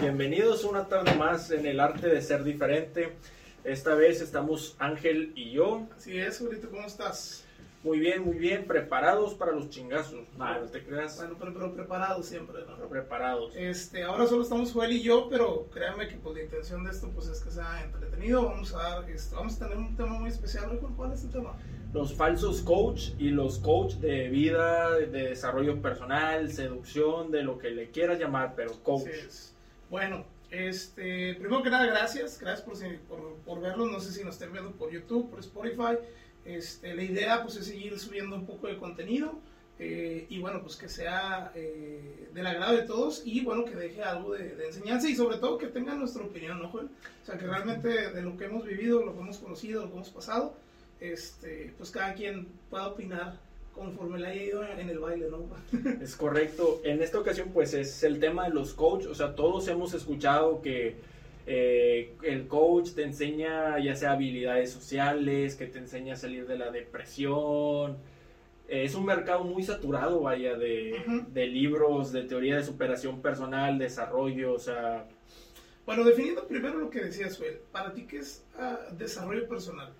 Bienvenidos una tarde más en el arte de ser diferente. Esta vez estamos Ángel y yo. Así es, Julito, ¿cómo estás? Muy bien, muy bien, preparados para los chingazos. No, no te creas. Bueno, pero, pero preparados siempre, ¿no? Pero preparados. Este, ahora solo estamos Joel y yo, pero créanme que pues la intención de esto pues es que sea entretenido. Vamos a dar, este, vamos a tener un tema muy especial. Hoy, ¿Cuál es el tema? Los falsos coach y los coach de vida, de desarrollo personal, seducción, de lo que le quieras llamar, pero coach. Así es. Bueno, este, primero que nada, gracias. Gracias por, por, por verlos. No sé si nos estén viendo por YouTube, por Spotify. Este, la idea pues es seguir subiendo un poco de contenido eh, y bueno, pues que sea eh, del agrado de todos y bueno, que deje algo de, de enseñanza y sobre todo que tengan nuestra opinión, ¿no, Joel? O sea, que realmente de lo que hemos vivido, lo que hemos conocido, lo que hemos pasado, este, pues cada quien pueda opinar conforme le haya ido en el baile, ¿no? Es correcto. En esta ocasión, pues es el tema de los coach. O sea, todos hemos escuchado que eh, el coach te enseña ya sea habilidades sociales, que te enseña a salir de la depresión. Eh, es un mercado muy saturado, vaya, de libros, de teoría de superación personal, desarrollo, o sea, Bueno, definiendo primero lo que decías, Joel, para ti, ¿qué es ah, desarrollo personal?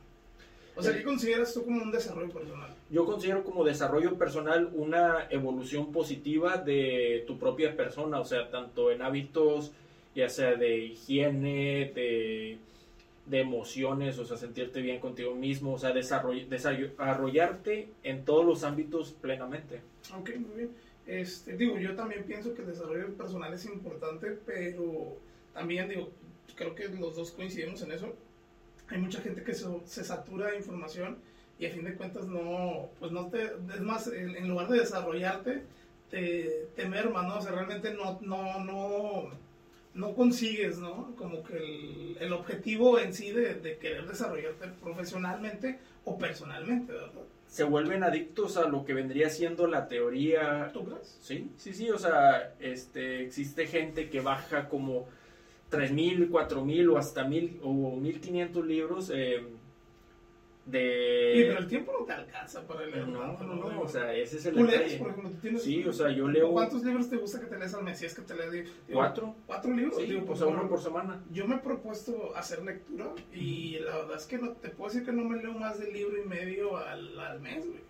O sea, ¿qué consideras tú como un desarrollo personal? yo considero como desarrollo personal una evolución positiva de tu propia persona, o sea, tanto en hábitos, ya sea de higiene, de, de emociones, o sea, sentirte bien contigo mismo, o sea, desarroll- desarrollarte en todos los ámbitos plenamente. Ok, muy bien. Este, digo, yo también pienso que el desarrollo personal es importante, pero también digo, creo que los dos coincidimos en eso. Hay mucha gente que se, se satura de información y a fin de cuentas no, pues no te, es más, en, en lugar de desarrollarte, te, te merma, ¿no? O sea, realmente no, no, no, no consigues, ¿no? Como que el, el objetivo en sí de, de querer desarrollarte profesionalmente o personalmente, ¿verdad? Se vuelven adictos a lo que vendría siendo la teoría ¿Tú crees? Sí, sí, sí, o sea, este, existe gente que baja como 3.000, 4.000 o hasta 1.000 o 1.500 libros eh, Sí, pero de... el tiempo no te alcanza para leer No, tanto, no, no, Digo, o sea, ese es el ¿Tú lees, por ejemplo? ¿tú tienes Sí, o sea, yo leo ¿Cuántos libros te gusta que te lees al mes? Si es que te lees digo, cuatro, ¿Cuatro libros? sí, Digo, o pues, sea, uno por semana. Yo me he propuesto hacer lectura y la verdad es que no, te puedo decir que no me leo más de libro y medio al, al mes, güey.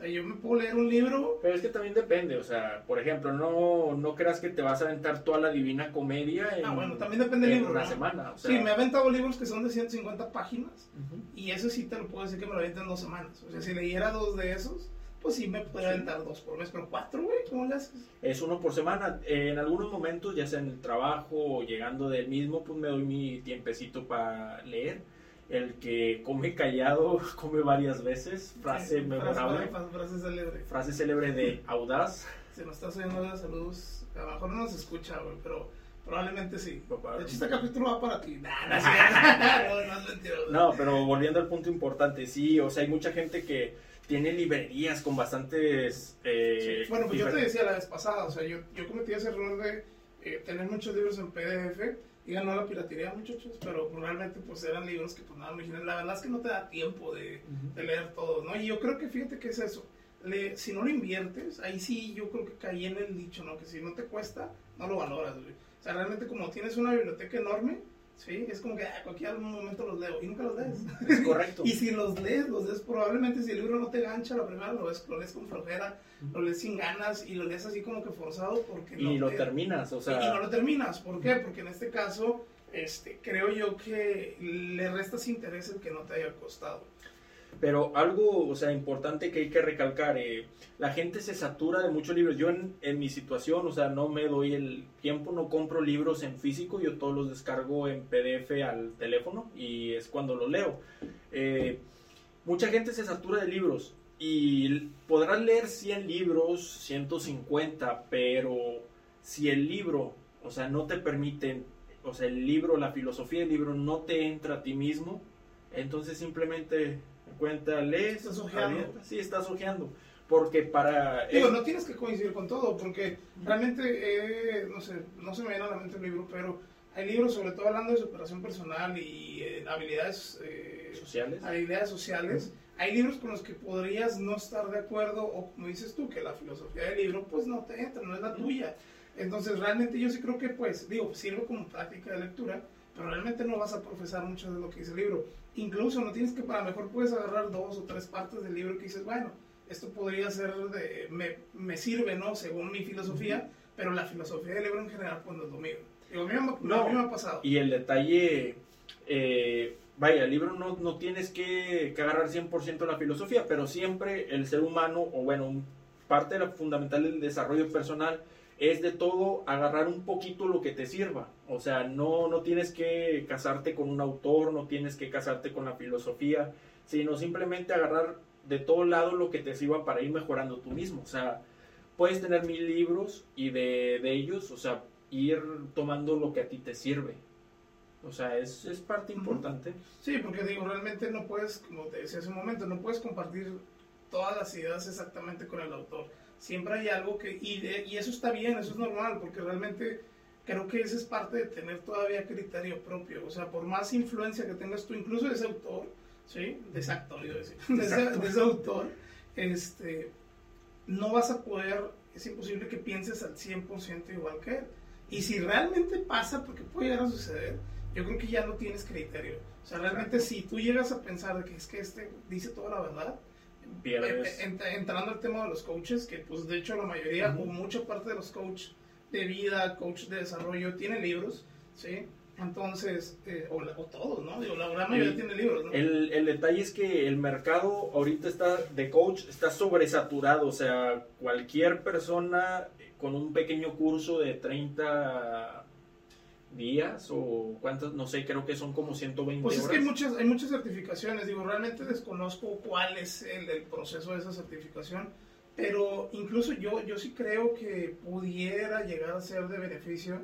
Sea, yo me puedo leer un libro Pero es que también depende, o sea, por ejemplo, no, no creas que te vas a aventar toda la divina comedia en, Ah, bueno, también depende del libro, una ¿no? semana. O sea, Sí, me he aventado libros que son de 150 páginas y eso sí te lo puedo decir que me lo aviento en dos semanas. O sea, si leyera dos de esos, pues sí me podría Sí. aventar dos por mes, pero cuatro, güey, ¿cómo le haces? Es uno por semana. En algunos momentos, ya sea en el trabajo o llegando del mismo, pues me doy mi tiempecito para leer. El que come callado come varias veces. Frase Sí, memorable. Frase, frase, frase célebre. Frase célebre de audaz. Si nos estás oyendo, saludos. A lo mejor no nos escucha, güey, pero probablemente sí. Papá. De hecho, este capítulo va para ti. Nah, no, no, no es mentira. No, pero volviendo al punto importante, sí, o sea, hay mucha gente que tiene librerías con bastantes... eh, Bueno, pues yo te decía la vez pasada, o sea, yo, yo cometí ese error de eh, tener muchos libros en PDF. Digan, no la piratería, muchachos, pero realmente pues eran libros que pues nada original. La verdad es que no te da tiempo de, leer todo, ¿no? Y yo creo que fíjate que es eso. Le- si no lo inviertes, ahí sí yo creo que caí en el dicho, ¿no? Que si no te cuesta, no lo valoras, güey. O sea, realmente como tienes una biblioteca enorme, ¿sí? Es como que a cualquier momento los leo y nunca los lees. Es correcto. Y si los lees, los lees probablemente si el libro no te gancha la primera, lo, ves, lo lees con flojera, lo lees sin ganas y lo lees así como que forzado porque y no lo te- terminas, o y- sea... y, no lo terminas. ¿Por qué? Porque en este caso, este, creo yo que le restas interés el que no te haya costado. Pero algo, o sea, importante que hay que recalcar, eh, la gente se satura de muchos libros. Yo en, en mi situación, o sea, no me doy el tiempo, no compro libros en físico, yo todos los descargo en PDF al teléfono y es cuando los leo. Eh, mucha gente se satura de libros y podrás leer 100 libros, 150, pero si el libro, o sea, no te permiten, o sea, el libro, la filosofía del libro no te entra a ti mismo, entonces simplemente cuenta, lees, Estás ojeando. sí, estás ojeando. Porque para... Digo, no tienes que coincidir con todo, porque realmente, eh, no sé, no se me viene a la mente un libro, pero hay libros sobre todo hablando de superación personal y eh, habilidades, eh, sociales. habilidades sociales. Hay libros con los que podrías no estar de acuerdo o como dices tú, que la filosofía del libro pues no te entra, no es la tuya. Entonces, realmente yo sí creo que, pues, digo, sirve como práctica de lectura, pero realmente no vas a profesar mucho de lo que dice el libro. Incluso no tienes que, para mejor puedes agarrar dos o tres partes del libro que dices, bueno, esto podría ser de, me, me sirve, ¿no? Según mi filosofía, pero la filosofía del libro en general, pues no es lo mismo. Digo, a, mí, me- mí me ha pasado. Y el detalle, eh, vaya, el libro no, no tienes que, que agarrar 100% la filosofía, pero siempre el ser humano, o bueno, parte de la fundamental del desarrollo personal es de todo agarrar un poquito lo que te sirva. O sea, no, no tienes que casarte con un autor, no tienes que casarte con la filosofía, sino simplemente agarrar de todo lado lo que te sirva para ir mejorando tú mismo. O sea, puedes tener mil libros y de, de ellos, o sea, ir tomando lo que a ti te sirve. O sea, es, es parte importante. Sí, porque digo, realmente no puedes, como te decía hace un momento, no puedes compartir todas las ideas exactamente con el autor. Siempre hay algo que, y, de- y eso está bien, eso es normal, porque realmente creo que esa es parte de tener todavía criterio propio. O sea, por más influencia que tengas tú, incluso de ese autor, ¿sí? De ese actor, iba a decir, de ese, de ese autor, este, no vas a poder, es imposible que pienses al 100% igual que él. Y si realmente pasa, porque puede llegar a suceder, yo creo que ya no tienes criterio. O sea, realmente si tú llegas a pensar de que es que este dice toda la verdad, Pierdes. ent- entrando al tema de los coaches, que pues de hecho la mayoría o mucha parte de los coaches de vida, coach de desarrollo, tiene libros, ¿sí? Entonces, eh, o, o todos, ¿no? Digo, la gran mayoría tiene libros, ¿no? El, el detalle es que el mercado ahorita está de coach está sobresaturado, o sea, cualquier persona con un pequeño curso de 30 días o cuántas, no sé, creo que son como 120 Pues es horas. que hay muchas, hay muchas certificaciones, digo, realmente desconozco cuál es el, el proceso de esa certificación, pero incluso yo, yo sí creo que pudiera llegar a ser de beneficio.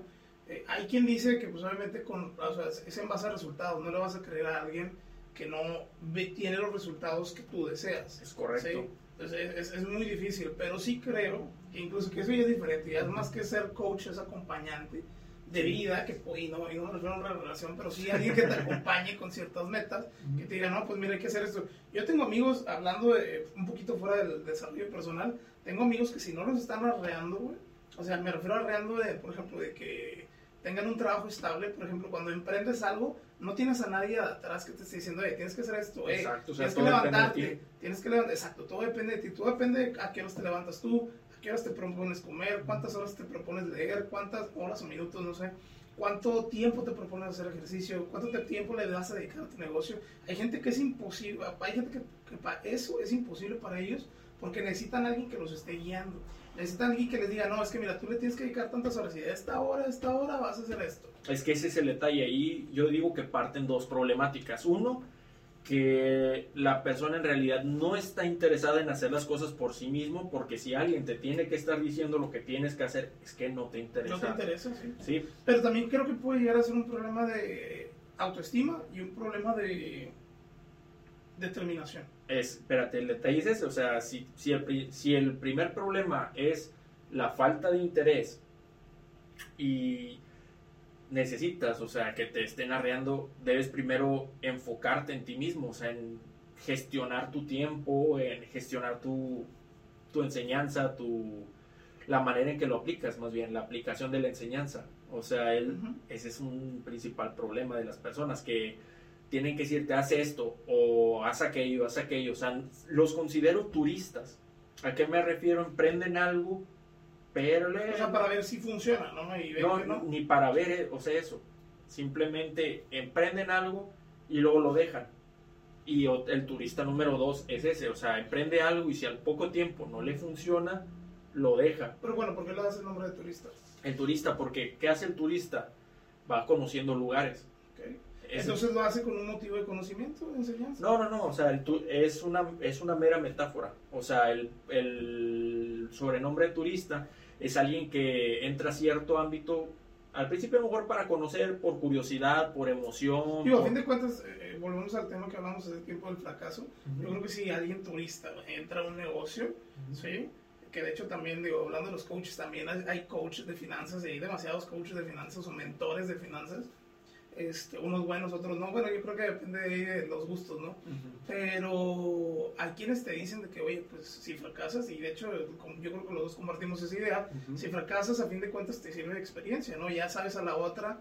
Eh, hay quien dice que pues obviamente con, o sea, es en base a resultados, no le vas a creer a alguien que no ve- tiene los resultados que tú deseas. Es correcto. ¿sí? Entonces, es, es muy difícil, pero sí creo que incluso que eso ya es diferente, ya es más que ser coach, es acompañante de vida, que y no, y no me refiero a una relación, pero sí alguien que te acompañe con ciertas metas, que te diga, no, pues mira, hay que hacer esto. Yo tengo amigos, hablando de, un poquito fuera del desarrollo personal, tengo amigos que si no los están arreando, güey, o sea, me refiero a arreando de, por ejemplo, de que tengan un trabajo estable, por ejemplo, cuando emprendes algo, no tienes a nadie atrás que te esté diciendo, "Ey, tienes que hacer esto, Exacto, o sea, tienes que levantarte, ti. tienes que levantar, exacto, todo depende de ti, todo depende de a qué horas te levantas tú, qué horas te propones comer, cuántas horas te propones leer, cuántas horas o minutos, no sé, cuánto tiempo te propones hacer ejercicio, cuánto tiempo le vas a dedicar a tu negocio. Hay gente que es imposible, hay gente que, que para eso es imposible para ellos porque necesitan a alguien que los esté guiando. Necesitan a alguien que les diga, no, es que mira, tú le tienes que dedicar tantas horas y de esta hora a esta hora vas a hacer esto. Es que ese es el detalle. Ahí yo digo que parten dos problemáticas. Uno, que la persona en realidad no está interesada en hacer las cosas por sí mismo, porque si alguien te tiene que estar diciendo lo que tienes que hacer, es que no te interesa. No te interesa, sí. Sí, Pero también creo que puede llegar a ser un problema de autoestima y un problema de determinación. es, espérate, el detalle es ese. O sea, si, si, el, si el primer problema es la falta de interés y necesitas, o sea, que te estén arreando, debes primero enfocarte en ti mismo, o sea, en gestionar tu tiempo, en gestionar tu, tu enseñanza, tu, la manera en que lo aplicas, más bien, la aplicación de la enseñanza. O sea, él, ese es un principal problema de las personas que tienen que decirte, haz esto o haz aquello, haz aquello. O sea, los considero turistas. ¿A qué me refiero? Emprenden algo, pero le... O sea, para ver si funciona, ¿no? Y No, no. ni para ver, eh, o sea, eso. Simplemente emprenden algo y luego lo dejan. Y el turista número dos es ese, o sea, emprende algo y si al poco tiempo no le funciona, lo deja. Pero bueno, ¿por qué le das el nombre de turista? El turista, porque ¿qué hace el turista? Va conociendo lugares. Entonces lo hace con un motivo de conocimiento, de enseñanza. no, no, no, o sea, el tu- es, una, es una mera metáfora. O sea, el, el sobrenombre turista es alguien que entra a cierto ámbito, al principio a lo mejor para conocer, por curiosidad, por emoción. Digo, a por- fin de cuentas, eh, eh, volvemos al tema que hablamos hace tiempo del fracaso. Yo creo que si alguien turista entra a un negocio, ¿sí? Que de hecho también, digo, hablando de los coaches, también hay, hay coaches de finanzas y hay demasiados coaches de finanzas o mentores de finanzas. Este, unos buenos, otros no. Bueno, yo creo que depende de los gustos, ¿no? Pero hay quienes te dicen de que, oye, pues si fracasas, y de hecho yo creo que los dos compartimos esa idea, si fracasas, a fin de cuentas te sirve de experiencia, ¿no? Ya sabes a la otra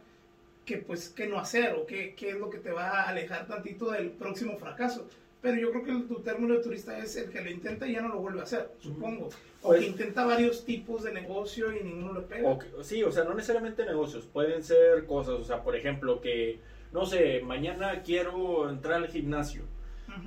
que, pues, qué no hacer o qué, qué es lo que te va a alejar tantito del próximo fracaso. Pero yo creo que tu término de turista es el que lo intenta y ya no lo vuelve a hacer, supongo. O que pues intenta varios tipos de negocio y ninguno le pega. sí, o sea, no necesariamente negocios, pueden ser cosas, o sea, por ejemplo, que, no sé, mañana quiero entrar al gimnasio.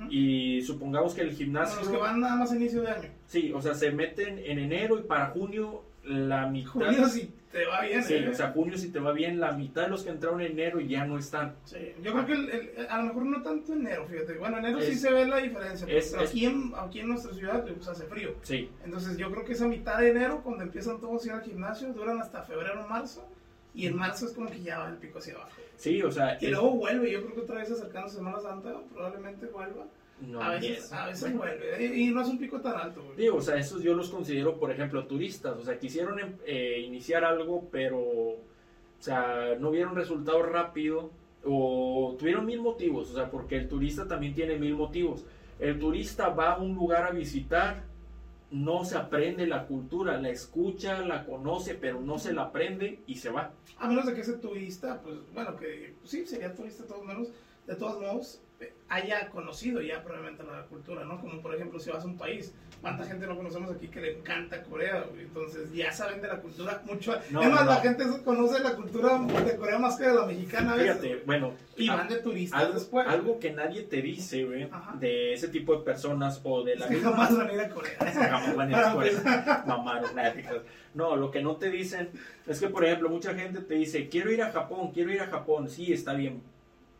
Y supongamos que el gimnasio... los que van nada más a inicio de año. Sí, o sea, se meten en enero y para junio la mitad. Junio si te va bien. Sí, ¿eh? o sea, junio si te va bien, la mitad de los que entraron en enero ya no están. Sí, yo creo que el, a lo mejor no tanto enero, fíjate. Bueno, enero sí se ve la diferencia. pero aquí, en, aquí en nuestra ciudad pues, hace frío. Sí. Entonces yo creo que esa mitad de enero, cuando empiezan todos a ir al gimnasio, duran hasta febrero o marzo. Y en marzo es como que ya va el pico hacia abajo. Sí, o sea. Y luego vuelve, yo creo que otra vez acercando Semana Santa, probablemente vuelva a veces, a veces vuelve. Y no es un pico tan alto, Digo, o sea, esos yo los considero, por ejemplo, turistas. O sea, quisieron em, eh, iniciar algo, pero, o sea, no vieron resultado rápido. O tuvieron mil motivos. O sea, porque el turista también tiene mil motivos. El turista va a un lugar a visitar, no se aprende la cultura, la escucha, la conoce, pero no se la aprende y se va. A menos de que ese turista, pues, bueno, que sí, sería turista de todos modos, de todos modos, haya conocido ya probablemente la cultura, ¿no? Como por ejemplo si vas a un país, ¿cuánta gente no conocemos aquí que le encanta Corea? Entonces ya saben de la cultura mucho. No, es más, la gente conoce la cultura de Corea más que de la mexicana. Fíjate, bueno. Y van de turistas algo, después. Algo que nadie te dice, güey, de ese tipo de personas o de la... Es que jamás van a ir a Corea. jamás van a ir a Corea. Mamaron, No, lo que no te dicen es que, por ejemplo, mucha gente te dice, quiero ir a Japón, quiero ir a Japón. Sí, está bien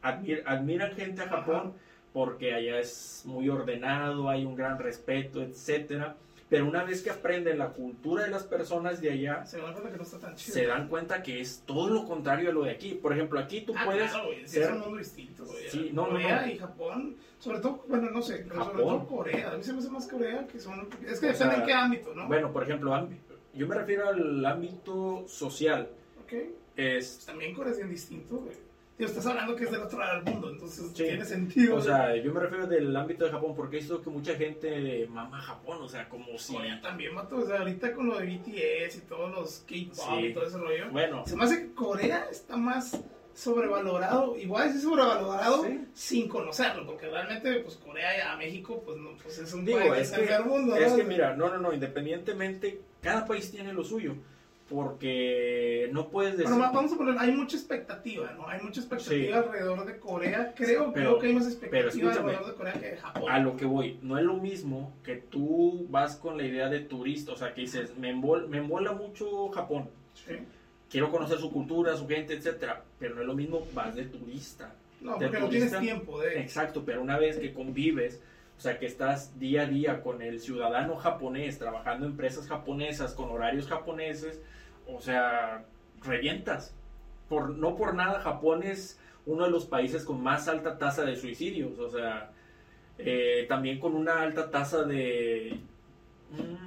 admiran gente a Japón porque allá es muy ordenado, hay un gran respeto, etcétera. Pero una vez que aprenden la cultura de las personas de allá, se dan cuenta que no está tan chido. Se dan cuenta que es todo lo contrario a lo de aquí. Por ejemplo, aquí tú ah, puedes. Claro, ser... es un mundo distinto. Sí, no, Corea y Japón, sobre todo, bueno, no sé, Japón. sobre todo Corea. A mí se me hace más Corea que son. Es que depende en qué ámbito, ¿no? Bueno, por ejemplo, yo me refiero al ámbito social. Ok. Es... También Corea es bien distinto, güey estás hablando que es del otro lado del mundo, entonces tiene sentido. O sea, yo me refiero del ámbito de Japón, porque es lo que mucha gente mama Japón, o sea, como si... Corea también, mato, o sea, ahorita con lo de BTS y todos los K-pop y todo ese rollo. Bueno. Se me hace que Corea está más sobrevalorado, igual es sobrevalorado sin conocerlo, porque realmente pues Corea a México pues no, pues es un Digo, país es que, mundo. Es que mira, no, no, no, independientemente, cada país tiene lo suyo porque no puedes decir... Bueno, vamos a poner, hay mucha expectativa, ¿no? Hay mucha expectativa alrededor de Corea. Creo, creo que hay más expectativa alrededor de Corea que de Japón. A lo que voy, no es lo mismo que tú vas con la idea de turista, o sea, que dices, me, embol, me embola mucho Japón. Sí. Quiero conocer su cultura, su gente, etcétera, pero no es lo mismo vas de turista. No, porque no tienes tiempo de... Exacto, pero una vez que convives, o sea, que estás día a día con el ciudadano japonés, trabajando en empresas japonesas, con horarios japoneses, o sea, revientas. Por, no por nada Japón es uno de los países con más alta tasa de suicidios, o sea, eh, también con una alta tasa de,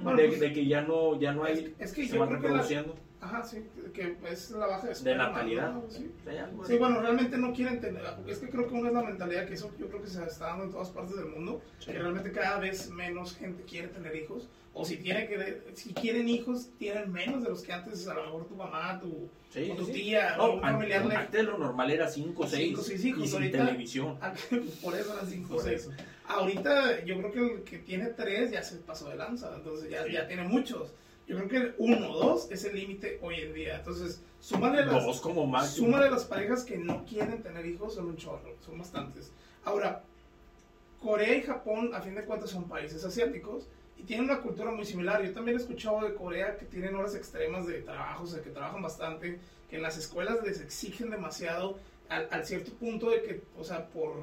pues, de, que ya no, ya no hay, es, que se van reproduciendo. Ajá, sí, que es la baja de, de natalidad. Sí. bueno, realmente no quieren tener, es que creo que una es la mentalidad que eso yo creo que se está dando en todas partes del mundo, que realmente cada vez menos gente quiere tener hijos, o si tiene que si quieren hijos, tienen menos de los que antes a lo mejor tu mamá, tu, o tu tía, o un familiar. Antes lo normal era 5 o 6 hijos, y sin televisión. Por eso eran 5 o 6. Ahorita yo creo que el que tiene 3 ya se pasó de lanza, entonces ya, ya tiene muchos. Yo creo que uno o dos es el límite hoy en día. Entonces, súmale las, dos como las parejas que no quieren tener hijos, son un chorro, son bastantes. Ahora, Corea y Japón, a fin de cuentas, son países asiáticos y tienen una cultura muy similar. Yo también he escuchado de Corea que tienen horas extremas de trabajo, o sea, que trabajan bastante, que en las escuelas les exigen demasiado al, cierto punto de que, o sea, por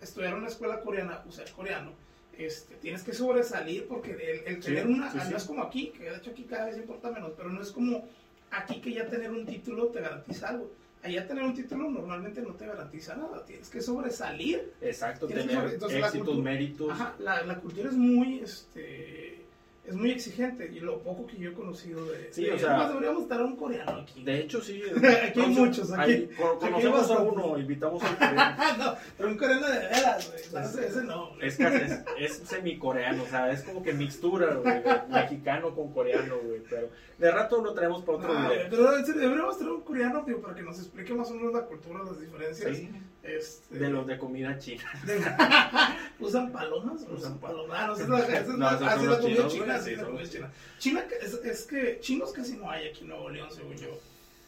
estudiar en una escuela coreana, o sea, coreano, este, tienes que sobresalir porque el, tener una, no es como aquí, que de hecho aquí cada vez importa menos, pero no es como aquí que ya tener un título te garantiza algo. Allá tener un título normalmente no te garantiza nada, tienes que sobresalir. Exacto, tener éxitos, méritos. Ajá, la, la, cultura es muy, este, es muy exigente y lo poco que yo he conocido de... Sí, de- o sea- Además, deberíamos estar a un coreano aquí. De hecho, sí. Aquí hay muchos, aquí- Hay- con- conocemos a uno, invitamos al coreano. no, pero un coreano de veras, güey. Ese, no, güey. Es, casi- es, es semicoreano, o sea, es como que mixtura, güey, mexicano con coreano, güey. Pero de rato lo traemos para otro Ah, video. pero en serio, deberíamos tener un coreano, tío, para que nos explique más o menos la cultura, las diferencias. Sí, Este, de los de comida china. ¿Usan palomas? Usan Usan pal- palomas. Ah, no, esa es la, esa es No, la, esos son sí, los la comida chinos, china, güey, sí, son comida los china. China, es, es que chinos casi no hay aquí en Nuevo León, según yo.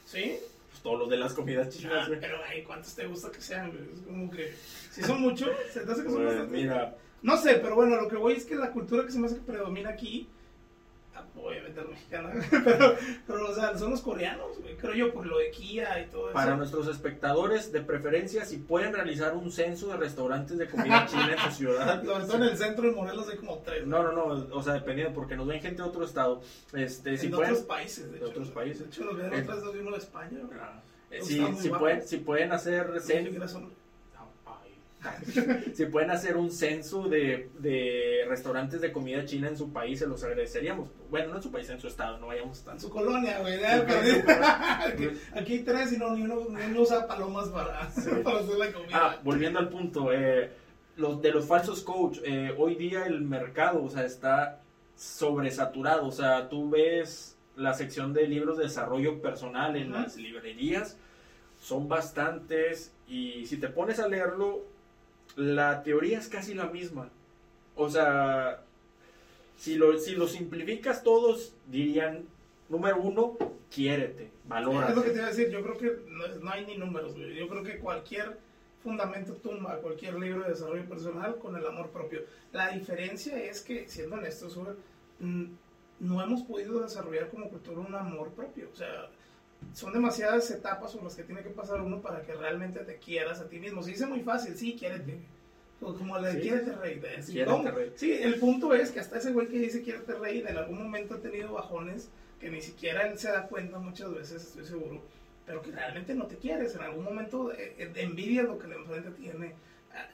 ¿Sí? Pues todos los de las comidas Ah, chinas, güey. pero, ay, ¿cuántos te gusta que sean, güey? Es como que, si son muchos, se te hace que son Pues, bastantes. mira, No sé, pero bueno, lo que voy es que la cultura que se me hace que predomina aquí, obviamente la mexicana, pero, pero o sea, son los coreanos, güey, creo yo, por lo de Kia y todo para eso. nuestros espectadores, de preferencia, si pueden realizar un censo de restaurantes de comida china en su ciudad. Sobre todo en el centro de Morelos hay como tres. No, no, no, o sea, dependiendo, porque nos ven gente de otro estado. Este, en si otros pueden, países, de, de hecho. otros países. De hecho, nos ven En- otras y uno de España. Ah, si, guapo. pueden, si pueden hacer censo, si pueden hacer un censo de, de restaurantes de comida china en su país, se los agradeceríamos. Bueno, no en su país, en su estado, no vayamos En tanto. su colonia, güey. Sí, aquí, aquí hay tres y no, ni uno, ni uno usa palomas para, para hacer la comida. Ah, volviendo al punto, eh, los, de los falsos coach, eh, hoy día el mercado, o sea, está sobresaturado, o sea, tú ves la sección de libros de desarrollo personal en las librerías, son bastantes, y si te pones a leerlo, la teoría es casi la misma. O sea, si lo, si lo simplificas todos, dirían, número uno, quiérete, valora. Es lo que te iba a decir, yo creo que no, hay ni números. Yo creo que cualquier fundamento tumba cualquier libro de desarrollo personal con el amor propio. La diferencia es que, siendo honestos, mm, no hemos podido desarrollar como cultura un amor propio. O sea, son demasiadas etapas por las que tiene que pasar uno para que realmente te quieras a ti mismo. Se dice muy fácil, sí, quiérete. O Como la de Sí. quiérete rey. de- sí, Quiérete, rey. Sí, el punto es que hasta ese güey que dice quiérete rey, en algún momento ha tenido bajones que ni siquiera él se da cuenta muchas veces, estoy seguro, pero que realmente no te quieres. En algún momento eh, eh, envidias lo que el enfrente tiene,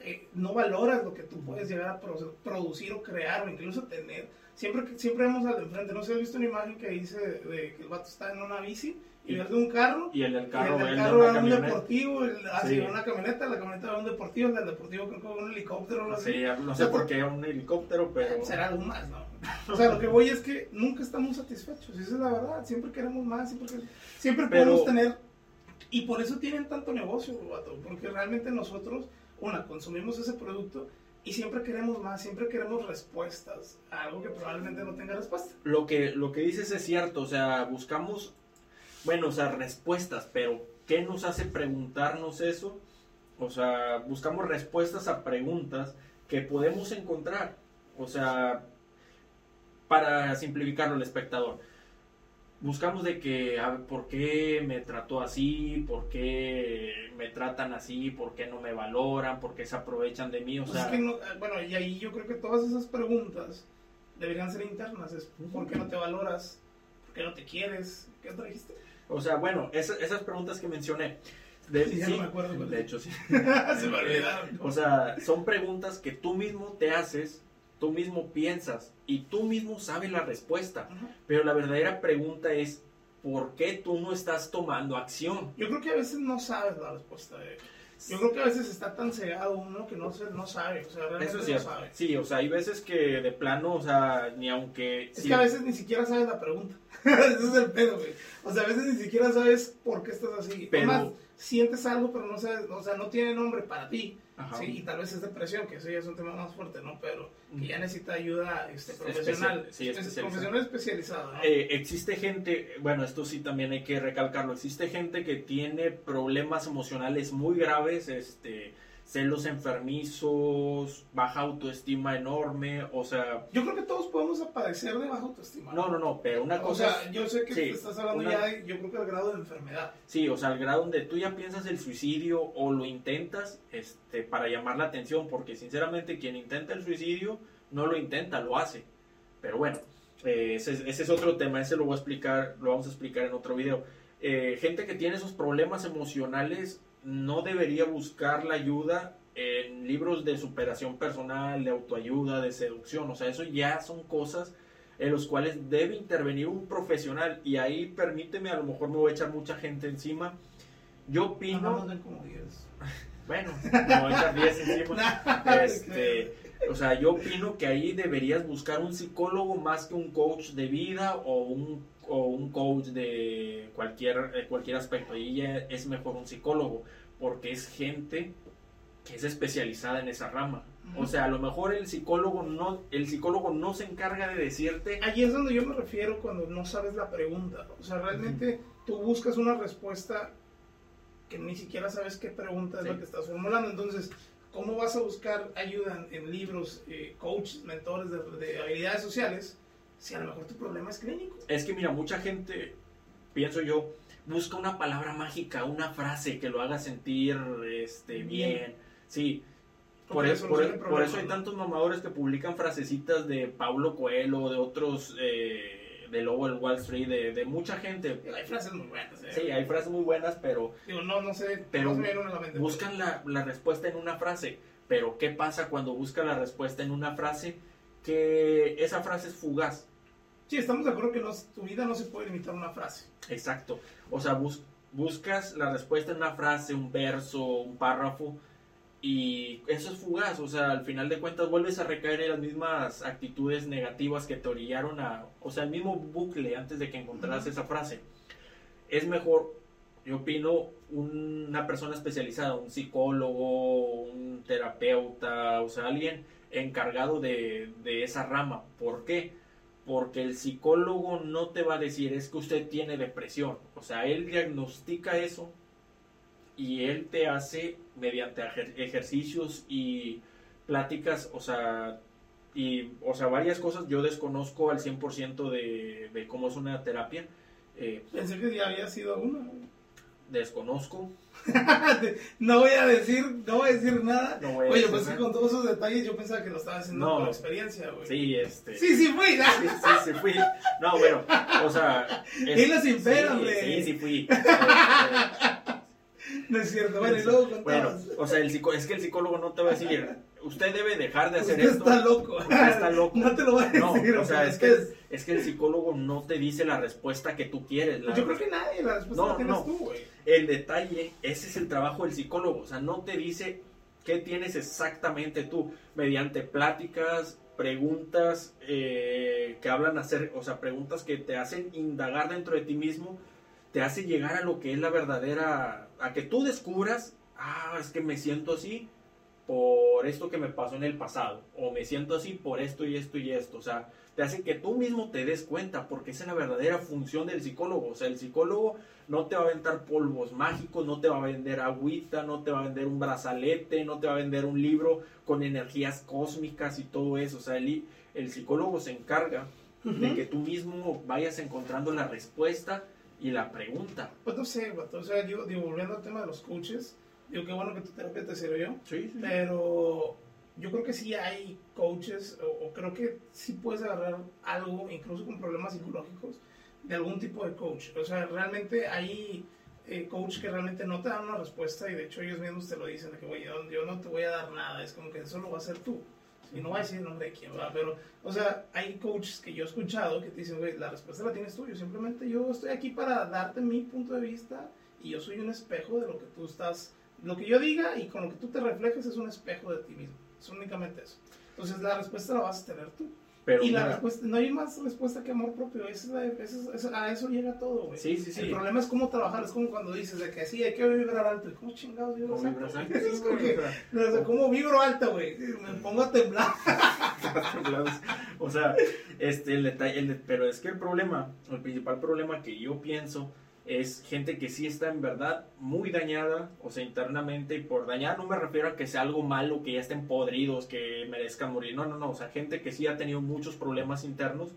eh, no valoras lo que tú puedes llegar a pro- producir o crear o incluso tener. Siempre, siempre vemos al de enfrente. No sé, ¿has visto una imagen que dice de que el vato está en una bici y el de un carro? Y el del carro, el del el de carro una era un deportivo, el, así, Sí. una camioneta, la camioneta era un deportivo, el del deportivo creo que era un helicóptero o algo así. Sí, no sé por qué un helicóptero, pero... Será algo más, ¿no? O sea, lo que voy es que nunca estamos satisfechos, esa es la verdad. Siempre queremos más, siempre, queremos- siempre Pero- podemos tener. Y por eso tienen tanto negocio, vato, porque realmente nosotros, una, consumimos ese producto y siempre queremos más, siempre queremos respuestas a algo que probablemente no tenga respuesta. Lo que, lo que dices es cierto, o sea, buscamos, bueno, o sea, respuestas, pero ¿qué nos hace preguntarnos eso? O sea, buscamos respuestas a preguntas que podemos encontrar. O sea, para simplificarlo al espectador, buscamos de que, a ver, ¿por qué me trató así? ¿Por qué me tratan así? ¿Por qué no me valoran? ¿Por qué se aprovechan de mí? O Pues sea, es que no- bueno, y ahí yo creo que todas esas preguntas deberían ser internas. Es, ¿Por qué no te valoras? ¿Por qué no te quieres? ¿Qué otra dijiste? O sea, bueno, esa- esas preguntas que mencioné. De, Sí, ya no me acuerdo de es. hecho, sí. Se me olvidaron. O sea, son preguntas que tú mismo te haces, tú mismo piensas y tú mismo sabes la respuesta. Ajá. Pero la verdadera pregunta es, ¿por qué tú no estás tomando acción? Yo creo que a veces no sabes la respuesta. eh. Yo creo que a veces está tan cegado uno que no, se, no sabe. O sea, realmente Eso es no cierto. sabe. Sí, o sea, hay veces que de plano, o sea, ni aunque... Es sí, que a veces ni siquiera sabes la pregunta. Ese es el pedo, güey. O sea, a veces ni siquiera sabes por qué estás así. Pero- Además, sientes algo, pero no sabes, o sea, no tiene nombre para ti. Ajá. Sí, y tal vez es depresión, que eso ya es un tema más fuerte, ¿no? Pero que ya necesita ayuda este, Especial- profesional. sí, Es- especializada. profesional especializado, ¿no? Eh, existe gente, bueno, esto sí también hay que recalcarlo, existe gente que tiene problemas emocionales muy graves, este, celos enfermizos, baja autoestima enorme, o sea, Yo creo que todos podemos padecer de baja autoestima. no, no, no, pero una O cosa, sea, yo sé que sí, te estás hablando una- ya de, yo creo que el grado de enfermedad. sí, o sea, al grado donde tú ya piensas el suicidio o lo intentas, este, para llamar la atención, porque sinceramente quien intenta el suicidio no lo intenta, lo hace, pero bueno, eh, ese, es- ese es otro tema, ese lo voy a explicar, lo vamos a explicar en otro video. Eh, gente que tiene esos problemas emocionales no debería buscar la ayuda en libros de superación personal, de autoayuda, de seducción. O sea, eso ya son cosas en los cuales debe intervenir un profesional y ahí permíteme, a lo mejor me voy a echar mucha gente encima. Yo opino... No, no, como 10. Bueno, me voy a echar 10 encima. este, o sea, yo opino que ahí deberías buscar un psicólogo más que un coach de vida o un, o un coach de cualquier, cualquier aspecto. Ahí ya es mejor un psicólogo porque es gente que es especializada en esa rama. O sea, a lo mejor el psicólogo no, el psicólogo no se encarga de decirte. Allí es donde yo me refiero cuando no sabes la pregunta. O sea, realmente tú buscas una respuesta que ni siquiera sabes qué pregunta es la que estás formulando. Entonces, ¿cómo vas a buscar ayuda en, libros, eh, coaches, mentores de, habilidades sociales, si a lo mejor tu problema es clínico? Es que mira, mucha gente, pienso yo, busca una palabra mágica, una frase que lo haga sentir este, bien. Sí. Por, eso, por, eso hay tantos mamadores que publican frasecitas de Paulo Coelho, de otros, eh, de Lobo del Wall Street, de, mucha gente. Hay frases muy buenas. ¿eh? Sí, hay frases muy buenas, pero... Digo, no, no sé. Pero buscan la, la respuesta en una frase. Pero ¿qué pasa cuando buscan la respuesta en una frase? Que esa frase es fugaz. Sí, estamos de acuerdo que tu vida no se puede limitar a una frase. Exacto. O sea, buscas la respuesta en una frase, un verso, un párrafo, y eso es fugaz, o sea, al final de cuentas vuelves a recaer en las mismas actitudes negativas que te orillaron a, o sea, el mismo bucle antes de que encontraras esa frase. Es mejor, yo opino, una persona especializada, un psicólogo, un terapeuta, o sea, alguien encargado de, de esa rama. ¿Por qué? Porque el psicólogo no te va a decir es que usted tiene depresión, o sea, él diagnostica eso y él te hace mediante ejercicios y pláticas, o sea, y, o sea, varias cosas. Yo desconozco al 100% de, de cómo es una terapia. Eh, Pensé que ya había sido una. Desconozco. no voy a decir, no voy a decir nada. Oye, pues con todos esos detalles yo pensaba que lo estaba haciendo no, por experiencia, güey. Sí, este. Sí, sí fui, ¿no? Sí, sí, sí fui. No, bueno, o sea. Es, y sin pena, sí, sí, sí, fui. No es cierto, bueno, y luego Bueno, o sea, el es que el psicólogo no te va a decir, usted debe dejar de hacer usted esto. está loco. Usted está loco. No te lo va a decir. No, o sea, es que, es que el psicólogo no te dice la respuesta que tú quieres. Yo creo que nadie, la respuesta la tienes tú, güey. El detalle, ese es el trabajo del psicólogo. O sea, no te dice qué tienes exactamente tú. Mediante pláticas, preguntas eh, que hablan hacer, o sea, preguntas que te hacen indagar dentro de ti mismo te hace llegar a lo que es la verdadera, a que tú descubras, ah, es que me siento así por esto que me pasó en el pasado, o me siento así por esto y esto y esto, o sea, te hace que tú mismo te des cuenta, porque esa es la verdadera función del psicólogo, o sea, el psicólogo no te va a aventar polvos mágicos, no te va a vender agüita, no te va a vender un brazalete, no te va a vender un libro con energías cósmicas y todo eso, o sea, el, el psicólogo se encarga de que tú mismo vayas encontrando la respuesta y la pregunta. Pues no sé, O sea, yo, digo, volviendo al tema de los coaches, digo, qué bueno que tu terapia te sirvió. Sí, sí. Pero yo creo que sí hay coaches, o, creo que sí puedes agarrar algo, incluso con problemas psicológicos, de algún tipo de coach. O sea, realmente hay eh, coaches que realmente no te dan una respuesta y de hecho ellos mismos te lo dicen, de que, oye, yo no te voy a dar nada, es como que eso lo va a hacer tú. Y no voy a decir el nombre de quién, ¿verdad? Pero, o sea, hay coaches que yo he escuchado que te dicen, güey, la respuesta la tienes tú. Yo simplemente yo estoy aquí para darte mi punto de vista y yo soy un espejo de lo que tú estás, lo que yo diga y con lo que tú te reflejes es un espejo de ti mismo. Es únicamente eso. Entonces la respuesta la vas a tener tú y la respuesta, no hay más respuesta que amor propio. a eso llega todo, güey. Sí, sí, sí. El problema es cómo trabajar. Es como cuando dices de que sí, hay que vibrar alto. ¿Cómo chingados vibro alto? ¿Cómo, ¿Cómo vibro alto, güey? Me pongo a temblar. o sea, este, el detalle, el pero es que el problema, el principal problema que yo pienso es gente que sí está en verdad muy dañada, o sea, internamente, y por dañada no me refiero a que sea algo malo, que ya estén podridos, que merezcan morir, no, no, no, o sea, gente que sí ha tenido muchos problemas internos,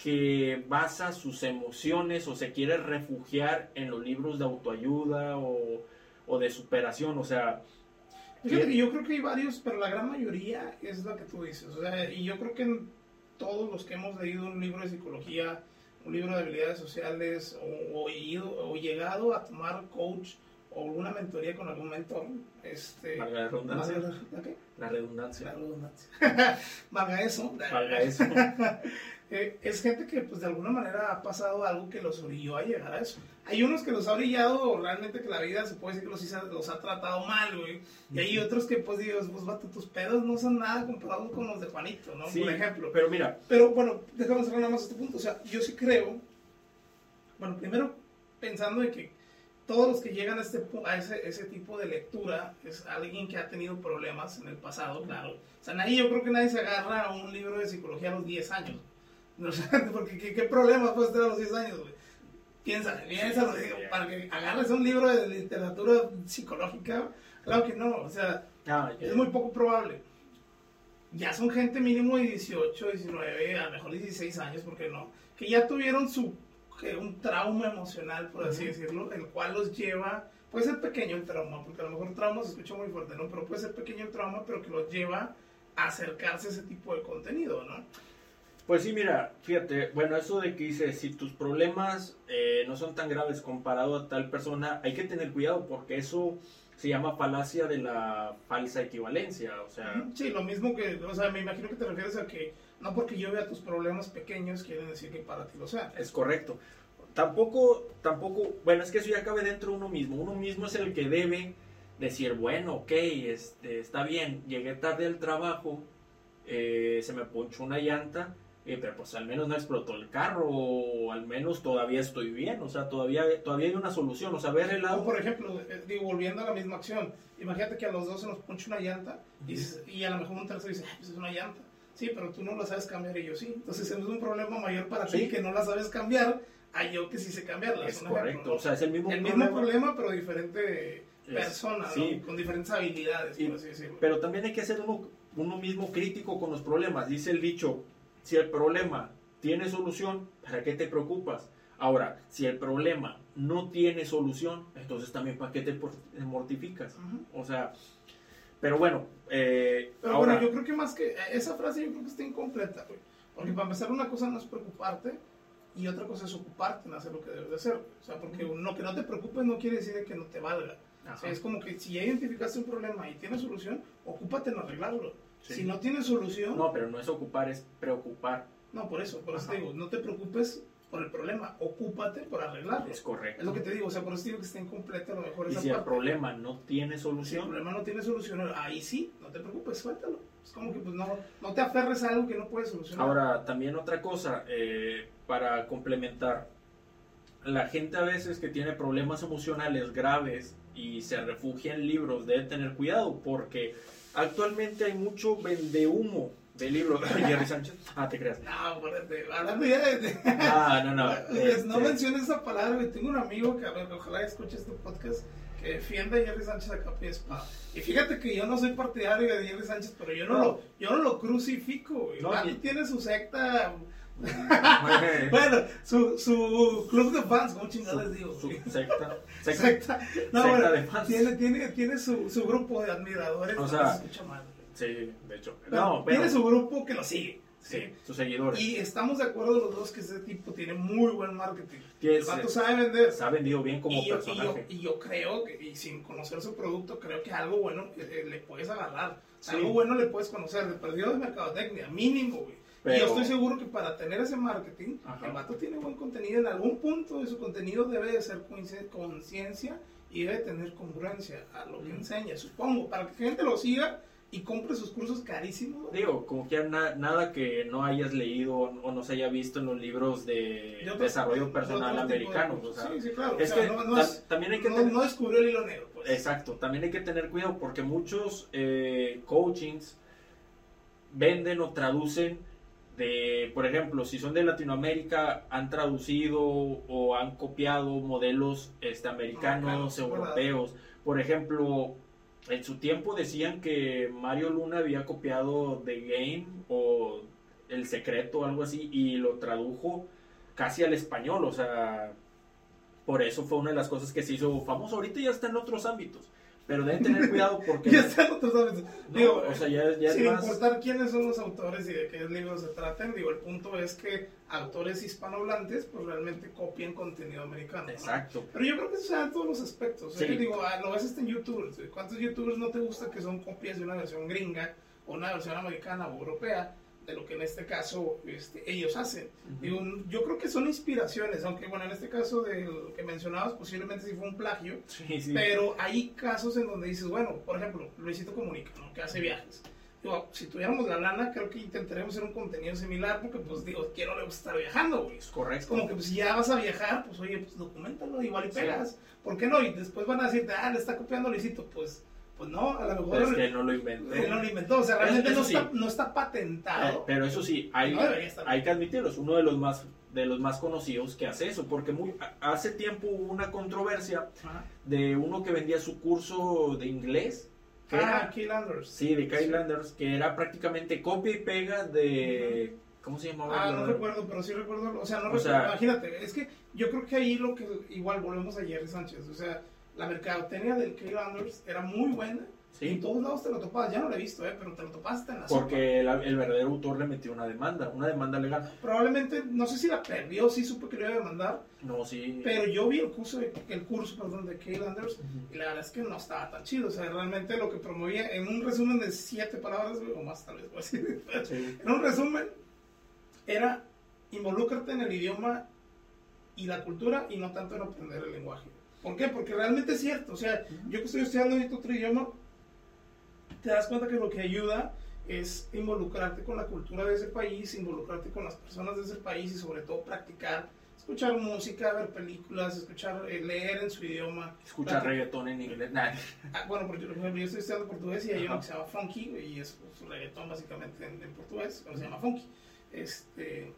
que basa sus emociones o se quiere refugiar en los libros de autoayuda o, o de superación, o sea... Que yo creo que hay varios, pero la gran mayoría es lo que tú dices, o sea, y yo creo que todos los que hemos leído un libro de psicología, un libro de habilidades sociales o, ido, o llegado a tomar coach o alguna mentoría con algún mentor, este, Valga la redundancia. valga la- ¿la qué? La redundancia. La redundancia. valga eso. Valga eso. Eh, es gente que pues de alguna manera ha pasado algo que los orilló a llegar a eso. Hay unos que los ha orillado realmente que la vida se puede decir que los, hizo- los ha tratado mal, güey. Y hay otros que pues Dios, pues vato, tus pedos no son nada comparados con los de Juanito, ¿no? Sí, Por ejemplo. Pero mira, Pero bueno, déjame cerrar nada más este punto. O sea, yo sí creo, bueno, primero pensando en que todos los que llegan a, este, a ese, ese tipo de lectura es alguien que ha tenido problemas en el pasado, claro. O sea, nadie, yo creo que nadie se agarra a un libro de psicología a los 10 años. Porque ¿qué, qué problemas puedes tener a los 10 años, güey? Piénsalo, digo, para que agarres un libro de literatura psicológica, claro que no, o sea, ah, es muy poco probable. Ya son gente mínimo de 18, 19, a lo mejor 16 años, ¿por qué no? Que ya tuvieron su un trauma emocional, por así decirlo, el cual los lleva, puede ser pequeño el trauma, porque a lo mejor trauma se escucha muy fuerte, ¿no? Pero puede ser pequeño el trauma, pero que los lleva a acercarse a ese tipo de contenido, ¿no? Pues sí, mira, fíjate, bueno, eso de que dice, si tus problemas eh, no son tan graves comparado a tal persona, hay que tener cuidado porque eso se llama falacia de la falsa equivalencia, o sea, Sí, lo mismo que, o sea, me imagino que te refieres a que no porque yo vea tus problemas pequeños quieren decir que para ti lo sea. es correcto. Tampoco, tampoco, bueno, es que eso ya cabe dentro de uno mismo, uno mismo es el que debe decir, bueno, ok, este, está bien, llegué tarde al trabajo, eh, se me ponchó una llanta, eh, pero pues al menos no explotó el carro, o al menos todavía estoy bien, o sea, todavía, todavía hay una solución, o sea, ver el O lado... por ejemplo, eh, digo, volviendo a la misma acción, imagínate que a los dos se nos ponche una llanta y, a lo mejor un tercero dice, "Ay, pues es una llanta. Sí, pero tú no la sabes cambiar y yo sí. Entonces es un problema mayor para ti que no la sabes cambiar a yo que sí sé cambiarla. Es correcto, o sea, es el mismo el problema. mismo problema, pero diferente persona, sí. ¿no? con diferentes habilidades, Y- por así decirlo. Pero también hay que ser uno, uno mismo crítico con los problemas. Dice el dicho, si el problema tiene solución, ¿para qué te preocupas? Ahora, si el problema no tiene solución, entonces también ¿para qué te mortificas? Ujú. O sea, pero bueno, eh, Pero ahora, bueno, yo creo que más que esa frase yo creo que está incompleta, güey. Porque para empezar una cosa no es preocuparte y otra cosa es ocuparte en hacer lo que debes de hacer. O sea, porque no, que no te preocupes no quiere decir que no te valga. O sea, es como que si ya identificaste un problema y tienes solución, ocúpate en arreglarlo. Sí. Si no tienes solución, no, pero no es ocupar, es preocupar. no, por eso, por eso Ajá. te digo, no te preocupes por el problema, ocúpate por arreglarlo. Es correcto. Es lo que te digo, o sea, por eso digo que está incompleta a lo mejor y esa si el problema no tiene Si el solución, problema no tiene solución, ahí sí, no te preocupes, suéltalo. Es como que pues no, no te aferres a algo que no puedes solucionar. Ahora, también otra cosa, eh, para complementar, la gente a veces que tiene problemas emocionales graves y se refugia en libros debe tener cuidado porque actualmente hay mucho vendehumo de libros. Jerry Sánchez. Ah, te creas. No, acuérdate, hablando ya de... de- Ah, no, no. No este, menciones esa palabra. Tengo un amigo que, a ver, ojalá escuche este podcast, que defiende a Jerry Sánchez a capa y espada. Y fíjate que yo no soy partidario de Jerry Sánchez, pero yo no, No. Lo, yo no lo crucifico. No, y- tiene su secta... Su- Bueno, su, su club de fans, ¿cómo chingados les digo? su secta. secta. Secta. No, secta bueno, de fans. Tiene, tiene, tiene su, su grupo de admiradores. O sea, se escucha mal. Sí, de hecho. Pero No, pero. Tiene su grupo que lo sigue. Sí, sus seguidores. Y estamos de acuerdo los dos que ese tipo tiene muy buen marketing. El se- vato sabe vender. se ha vendido bien como y, yo, y, yo, personaje. y yo creo que, y sin conocer su producto, creo que algo bueno eh, le puedes agarrar. Sí. Algo bueno le puedes conocer. De perdido de mercadotecnia, mínimo, güey. Y yo estoy seguro que para tener ese marketing, Ajá. el vato tiene buen contenido. En algún punto de su contenido debe de ser conciencia y debe tener congruencia a lo que Mm. enseña, supongo. Para que gente lo siga y compre sus cursos carísimos. Digo, como que na- nada que no hayas leído o no se haya visto en los libros de desarrollo de personal de o sea, sí, sí, claro. es o sea, que no, no ta- es- también hay que no- tener, no descubrió el hilo negro. Pues. exacto, también hay que tener cuidado porque muchos eh, coachings venden o traducen de, por ejemplo, si son de Latinoamérica, han traducido o han copiado modelos este, americanos, Americanos, europeos. Por ejemplo, en su tiempo decían que Mario Luna había copiado The Game o El Secreto o algo así y lo tradujo casi al español, o sea, por eso fue una de las cosas que se hizo famoso. Ahorita ya está en otros ámbitos, pero deben tener cuidado porque... ya están otros. No, Digo, o sea, ya, ya es sin más... importar quiénes son los autores y de qué libros se traten, digo, el punto es que autores hispanohablantes pues realmente copian contenido americano. ¿no? Exacto. Pero yo creo que eso se da en todos los aspectos. O sea, Sí. que digo, ah, lo ves hasta en YouTube. ¿Cuántos youtubers no te gusta que son copias de una versión gringa o una versión americana o europea de lo que en este caso este, ellos hacen? Ujú. Digo, yo creo que son inspiraciones, aunque bueno, en este caso del que mencionabas posiblemente sí fue un plagio, Sí, sí. pero hay casos en donde dices, bueno, por ejemplo, Luisito Comunica, ¿no? que hace viajes. Digo, si tuviéramos la lana, creo que intentaremos hacer un contenido similar, porque pues digo, quiero le gusta estar viajando, güey. Correcto. como que pues, si ya vas a viajar, pues oye, pues documentalo, igual y Sí. pegas. ¿Por qué no? Y después van a decirte, ah, le está copiando Luisito. Pues, pues no, a lo mejor Pues que no lo inventó. él no lo inventó. O sea, realmente Eso no, sí. está, no está Eh, patentado. pero eso sí, hay, No hay que admitirlo, es uno de los más de los más conocidos que hace eso, porque muy, hace tiempo hubo una controversia Ajá. de uno que vendía su curso de inglés, que Ah, era, Kill Anders. sí, de Kyle Sí. Que era prácticamente copia y pega de, ¿cómo se llamaba? Ah, no recuerdo, pero sí recuerdo. O sea, no O recuerdo. sea- imagínate, es que yo creo que ahí lo que. Igual volvemos a Jerry Sánchez. O sea, la mercadotecnia del Kill Anders era muy buena. Y en Sí, todos lados te lo topabas. Ya no lo he visto, ¿eh? Pero te lo topaste en la porque el, el verdadero autor le metió una demanda, una demanda legal. Probablemente, no sé si la perdió, sí supe que lo iba a demandar. No, sí. Pero yo vi el curso, de, el curso perdón, de Kyle Anders Ujú. y la verdad es que no estaba tan chido. O sea, realmente lo que promovía, en un resumen de siete palabras, o más tal vez, voy a decir, Sí. en un resumen, era involúcrate en el idioma y la cultura y no tanto en aprender el lenguaje. ¿Por qué? Porque realmente es cierto. O sea, yo que estoy estudiando ahorita otro idioma, te das cuenta que lo que ayuda es involucrarte con la cultura de ese país, involucrarte con las personas de ese país y sobre todo practicar, escuchar música, ver películas, escuchar, eh, leer en su idioma. Escuchar reggaetón en inglés. Nah. Ah, bueno, porque por ejemplo, yo estoy estudiando portugués y hay uno que se llama Funky y es pues, reggaetón básicamente en, en portugués, pero se llama Funky. Este,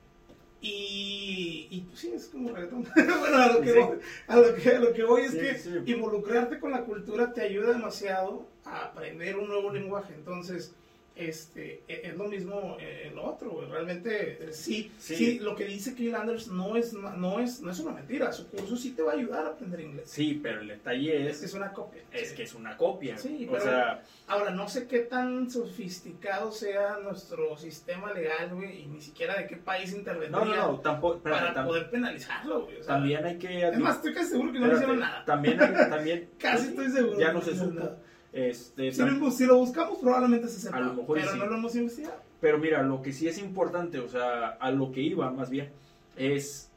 y, y pues sí, es como reggaetón. bueno, a lo que, Sí. voy, a lo que, a lo que voy es Sí, que sí. involucrarte con la cultura te ayuda demasiado a aprender un nuevo lenguaje. Entonces, este, e- es lo mismo eh, en lo otro. Realmente, eh, sí, sí, Sí. lo que dice Kill Anders no es, no, es, no es una mentira. Su curso sí te va a ayudar a aprender inglés. Sí, pero el detalle Es que es, una copia. es Sí. que es una copia. Sí, o pero- sea, Ahora, no sé qué tan sofisticado sea nuestro sistema legal, güey, y ni siquiera de qué país intervendría no, no, no, tampoco, espérate, para tam- poder penalizarlo, güey. o sea, también hay que... es más, estoy casi seguro que no le hicieron nada. También, hay- también, Casi estoy seguro. Ya no se supo. nada. Este, Si lo, si lo buscamos, probablemente se sepa, A lo mejor y pero sí. no lo hemos investigado. Pero mira, lo que sí es importante, o sea, a lo que iba más bien, es...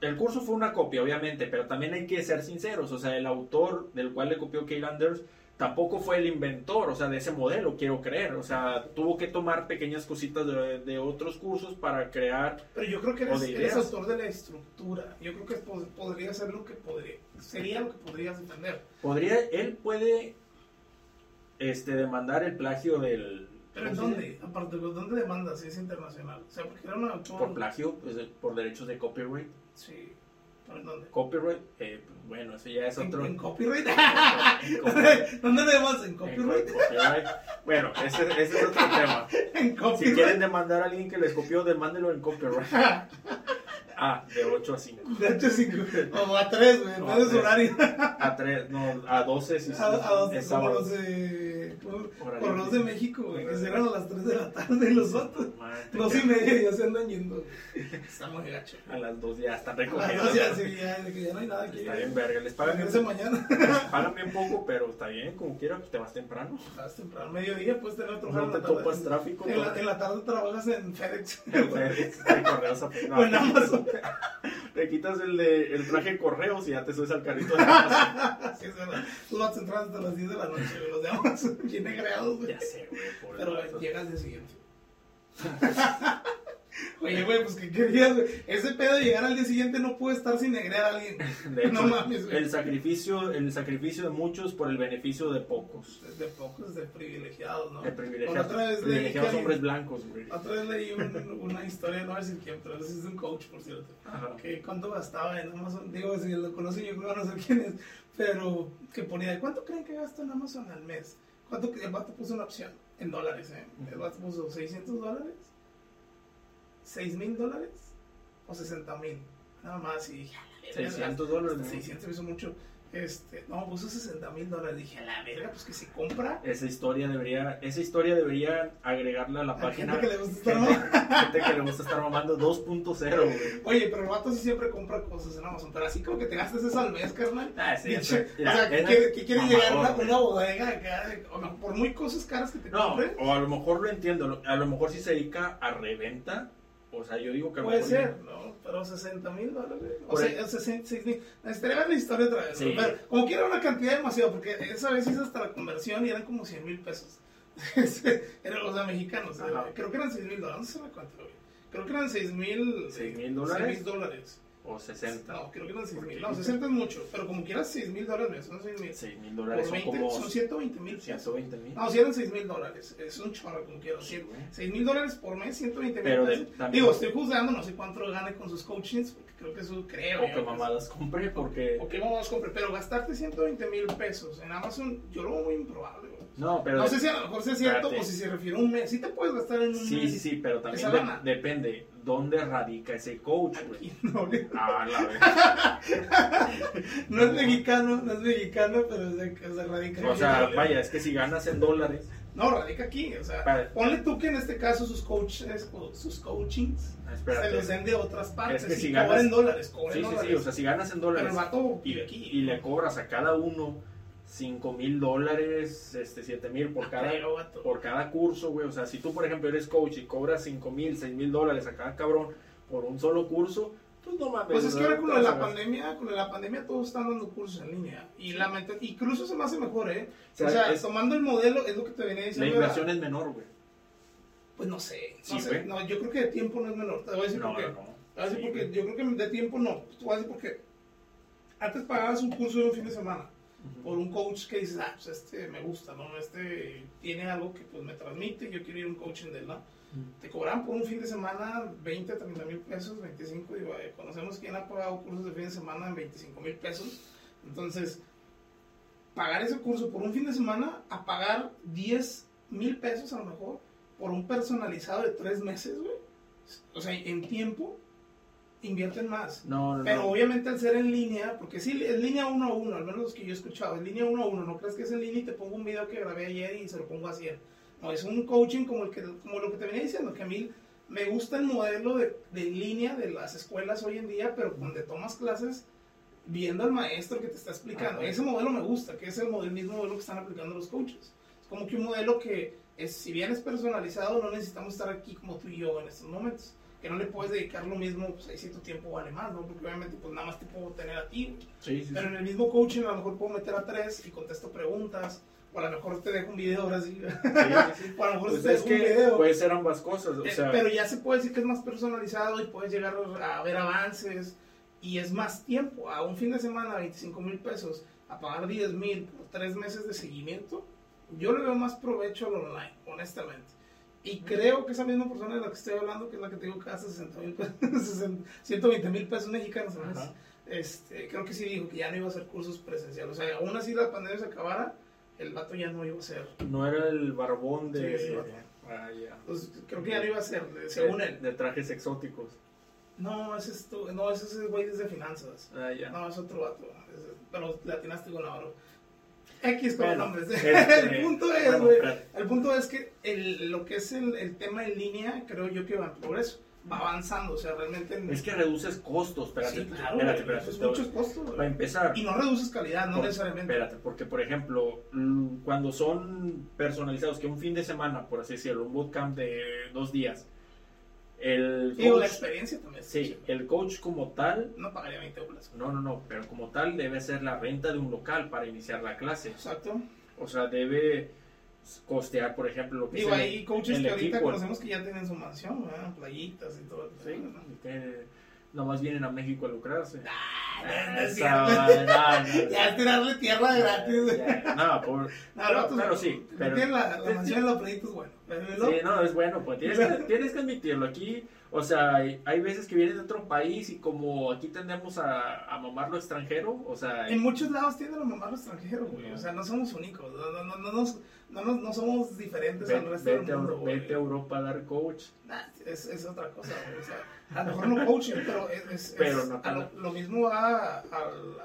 El curso fue una copia, obviamente, pero también hay que ser sinceros, o sea, el autor del cual le copió Kyle Anders tampoco fue el inventor, o sea, de ese modelo, quiero creer, o sea, tuvo que tomar pequeñas cositas de, de otros cursos para crear... Pero yo creo que eres, eres autor de la estructura. Yo creo que po- podría ser lo que podría, sería lo que podrías defender. Podría, él puede este, demandar el plagio del... Pero ¿en dónde? Aparte, ¿pues ¿dónde demandas si es internacional? O sea, porque era un autor... Por plagio, pues, por derechos de copyright. Sí, ¿pero en ¿Dónde? Copyright, eh, pues, bueno, eso ya es otro. ¿En, copyright? ¿En copyright? ¿Dónde lo vemos? ¿En copyright? ¿En copyright? Bueno, ese, ese, es otro tema. ¿En copyright? Si quieren demandar a alguien que les copió, demándelo en copyright. Ah, de 8 a 5. De 8 a 5. O a 3, güey. No, a horario. A 3, no, a 12. Si a, a 12, es sábado. 12 por, por los de México, güey, que cierran a las 3 de la tarde los otros. Dos y media ya se andan yendo. Está muy gacho. A las 2 ya están recogiendo. A las 2 ya, sí, ya, que ya no hay nada aquí. Está bien, verga. Les pagan bien, mañana. Les pagan bien poco, pero está bien, como quiera, pues te vas temprano. Te vas temprano, mediodía puedes tener otro No te topas tráfico. En la, en la tarde trabajas en FedEx. En FedEx, en correos. No, o en Amazon. Te quitas el, de, el traje de correos y ya te subes al carrito de Amazon. Sí, es verdad. Los entras hasta las 10 de la noche, los de Amazon bien negreados, güey. Ya sé, güey, Pero el güey, vato. llega al día siguiente. Oye, güey, pues que querías, güey. Ese pedo de llegar al día siguiente no puede estar sin negrear a alguien. De hecho, no mames, güey. el sacrificio, el sacrificio de muchos por el beneficio de pocos. De pocos, de privilegiados, ¿no? El Bueno, privilegiado, otra vez leí privilegiados que- hombres blancos, güey. Otra vez leí un- una historia, no decir quién, pero es de un coach, por cierto. Ajá. Que cuánto gastaba en Amazon. Digo, si lo conocen, yo creo que no sé quién es. Pero que ponía, ¿cuánto creen que gasto en Amazon al mes? ¿Cuánto el vato puso una opción? En dólares, ¿eh? El vato puso 600 dólares, 6 mil dólares o 60 mil. Nada más. Y dije, "A la verga, 600 dólares, hasta ¿no? 600 me hizo mucho. Este, no, puso 60 mil dólares. Dije, a la verga, pues que se compra. Esa historia debería, esa historia debería agregarla a la página. gente que le gusta estar mamando. gente que le gusta estar mamando 2.0, güey. Oye, pero el vato sí siempre compra cosas en Amazon. Pero así como que te gastes eso al mes, carnal. Ah, sí, eso- o sea, ¿qué era quiere, qué quiere mamador, llegar a una, bodega acá? por muy cosas caras que te No, compres. o a lo mejor lo entiendo, a lo mejor sí se dedica a reventa, o sea, yo digo que Puede ser, ¿no? Pero 60 mil dólares. O sea, 66 mil. Necesitaría ver la historia otra vez. Sí. Pero como quiera una cantidad demasiado, porque esa vez hice hasta la conversión y eran como 100 mil pesos. eran los mexicanos. Ajá. Creo que eran 6 mil dólares. No sé cuánto. Creo que eran 6 mil. ¿Seis mil dólares? 6 mil dólares. O 60. No, creo que eran 6 mil. No, 60 es mucho. Pero como quieras, 6 mil dólares. Son 6 mil. 6 mil dólares Por son 20, como son 120 mil pesos. 120 mil. No, si eran 6 mil dólares. Es un chorro, como. Sí, güey. 6 mil dólares por mes, 120 mil Pero de- también- Digo, estoy juzgando, no sé cuánto gane con sus coachings, porque creo que eso creo. O que mamadas compré porque... O que mamadas compre, pero gastarte 120 mil pesos en Amazon, yo lo veo muy improbable. No, pero... no sé si a lo mejor sea cierto o si se refiere a un mes. Sí te puedes gastar en un Sí, mes. sí, sí, pero también de- depende dónde radica ese coach, güey. No, güey. Ah, la vez. no es mexicano, no es mexicano, pero es de radica O sea, aquí. vaya, es que si ganas en dólares... No, radica aquí. O sea, ponle tú que en este caso sus coaches o sus coachings se Espérate. los den de otras partes. Es que si ganas- dólares, cobren Sí, sí, dólares. sí, o sea, si ganas en pero dólares el vato y, aquí. y le cobras a cada uno 5 mil dólares, este, 7 mil por cada, Pero, vato. por cada curso, güey. O sea, si tú, por ejemplo, eres coach y cobras 5 mil, 6 mil dólares a cada cabrón por un solo curso, pues no mames. Pues es que ahora con la pandemia, con lo de la pandemia todos están dando cursos en línea. Y la mente- incluso se me hace mejor, ¿eh? O sea, O sea, es- tomando el modelo, es lo que te venía La diciendo. inversión era- es menor, güey. Pues no sé, no Sí, sé. No, yo creo que de tiempo no es menor. Te voy a decir No, por qué. no, no. Te voy a decir Sí, por qué. güey. Yo creo que de tiempo no. Te voy a decir por qué. Antes pagabas un curso de un fin de semana. Por un coach que dices, ah, pues este me gusta, ¿no? Este tiene algo que pues me transmite, yo quiero ir a un coaching de él, ¿no? Te cobraban por un fin de semana 20, 30 mil pesos, 25, digo, eh, conocemos quién ha pagado cursos de fin de semana en 25 mil pesos. Entonces, pagar ese curso por un fin de semana a pagar 10 mil pesos a lo mejor por un personalizado de 3 meses, güey. O sea, en tiempo invierten más. No, no, Pero no. obviamente al ser en línea, porque sí, es línea uno a uno, al menos los que yo he escuchado, es línea uno a uno, no crees que es en línea y te pongo un video que grabé ayer y se lo pongo a 100. No, es un coaching como, el que, como lo que te venía diciendo, que a mí me gusta el modelo de, de línea de las escuelas hoy en día, pero donde tomas clases viendo al maestro que te está explicando. Ajá. Ese modelo me gusta, que es el, modelo, el mismo modelo que están aplicando los coaches. Es como que un modelo que, es, si bien es personalizado, no necesitamos estar aquí como tú y yo en estos momentos. Que no le puedes dedicar lo mismo, pues ahí sí tu tiempo vale más, ¿no? Porque obviamente pues nada más te puedo tener a ti, güey. Sí, sí, Pero sí. en el mismo coaching a lo mejor puedo meter a tres y contesto preguntas. O a lo mejor te dejo un video ahora sí. O a lo mejor Pues te dejo un video. puede ser ambas cosas, o Eh, sea, pero ya se puede decir que es más personalizado y puedes llegar a ver avances y es más tiempo. A un fin de semana, 25 mil pesos, a pagar 10 mil por tres meses de seguimiento, yo le veo más provecho al online, honestamente. Y creo que esa misma persona de la que estoy hablando, que es la que te digo que gasta 60 mil pesos, 120 mil pesos mexicanos al mes, Ajá. este, creo que sí dijo que ya no iba a hacer cursos presenciales. O sea, aún así la pandemia se acabara, el vato ya no iba a hacer. no era el barbón de... Sí, sí. Ah, ya. Pues, creo que ya no iba a hacer, según él. de trajes exóticos. No, ese es tu- no, ese es el güey desde finanzas. Ah, ya. No, es otro vato. Es- pero le atinaste con oro. X con Bueno, nombres. este, el punto es, bueno, el punto es que el, lo que es el, el tema en línea, creo yo que va en progreso. Va avanzando. O sea, realmente. en- Es que reduces costos, espérate, sí, claro. espérate, muchos costos. Para empezar, Y no reduces calidad, no Por- necesariamente. Espérate, porque por ejemplo, mm, cuando son personalizados, que un fin de semana, por así decirlo, un bootcamp de dos días, el Digo, la experiencia también. sí, el coach como tal, No pagaría 20 dólares. no, no, no, pero como tal debe ser la renta de un local para iniciar la clase. Exacto. O sea, debe costear, por ejemplo, lo que Digo, hay coaches el que ahorita equipo. conocemos que ya tienen su mansión, ¿verdad? playitas y todo. Sí, que nomás vienen a México a lucrarse. Ah, no, no es cierto. no, Ya es tirarle tierra gratis. güey. ya, no, por, No, Pero- vato pero sí, pero- tiene la, la mansión en los proyectos, bueno. Sí, no, es bueno, pues tienes que, tienes que admitirlo. Aquí, O sea, hay, hay veces que vienen de otro país y como aquí tendemos a, a mamar lo extranjero, o sea... En muchos lados tienden a mamar lo extranjero, güey. O sea, no somos únicos. No, no, no, no, nos- no, nos- no somos diferentes al resto del mundo, vete a Europa a dar coach. Nah, es, es otra cosa, güey. O sea, a lo mejor no coaching, pero es, es, Pero no a lo, lo mismo va a,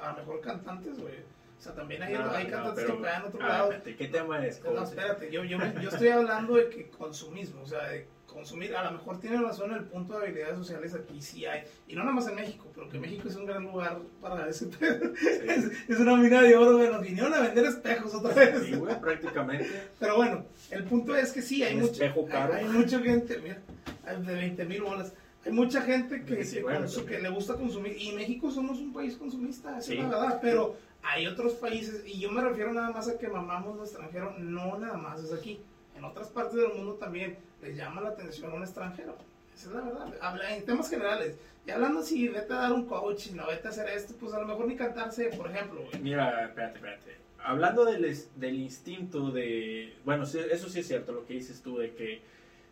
a, a mejor cantantes, güey. O sea, también hay, No, hay no, cantantes pero- que pegan otro ah, lado. espérate, ¿Qué tema es? No, coach? espérate, yo, yo, yo estoy hablando de que consumismo, o sea, de consumir, a lo mejor tiene razón el punto de habilidades sociales aquí sí hay, y no nada más en México, pero que México es un gran lugar para ese pedo. Es, es una mina de oro, nos vinieron a vender espejos otra vez. Sí, güey, prácticamente. Pero bueno, el punto es que sí, hay Un mucha, espejo caro. hay, hay mucha gente, mira, hay de 20 mil bolas. Hay mucha gente que, Sí, que bueno, consu- también. que le gusta consumir. Y México somos un país consumista, esa Sí. es la verdad. Pero hay otros países, y yo me refiero nada más a que mamamos lo extranjero, no nada más es aquí. En otras partes del mundo también les llama la atención un extranjero. Esa es la verdad. Habla en temas generales. Y hablando así, vete a dar un coaching, no vete a hacer esto, pues a lo mejor ni cantarse, por ejemplo. güey. Mira, espérate, espérate. Hablando del, del instinto de... Bueno, eso sí es cierto, lo que dices tú, de que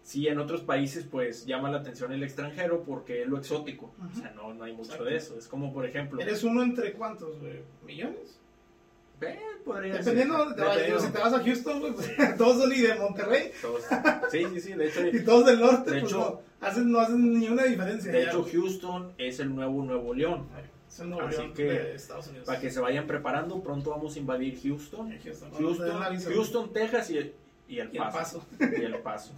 sí, en otros países pues llama la atención el extranjero porque es lo exótico. O sea, no, no hay mucho Exacto. de eso. Es como, por ejemplo... ¿Eres uno entre cuántos, güey? ¿Millones? Eh, podría Dependiendo de ser. dónde te vayas. Dependiendo. Si te vas a Houston, güey, pues, todos son y de Monterrey Todos- Sí, sí, sí. De hecho, y todos del norte, De pues hecho- no, hacen, no hacen ni una diferencia. de ya, hecho güey. Houston es el nuevo Nuevo León. Es el Nuevo Así León que, de Estados Unidos. Para que se vayan preparando, pronto vamos a invadir Houston. Houston, Houston, visa, Houston Texas y, y el Y el Paso. paso. Y el Paso.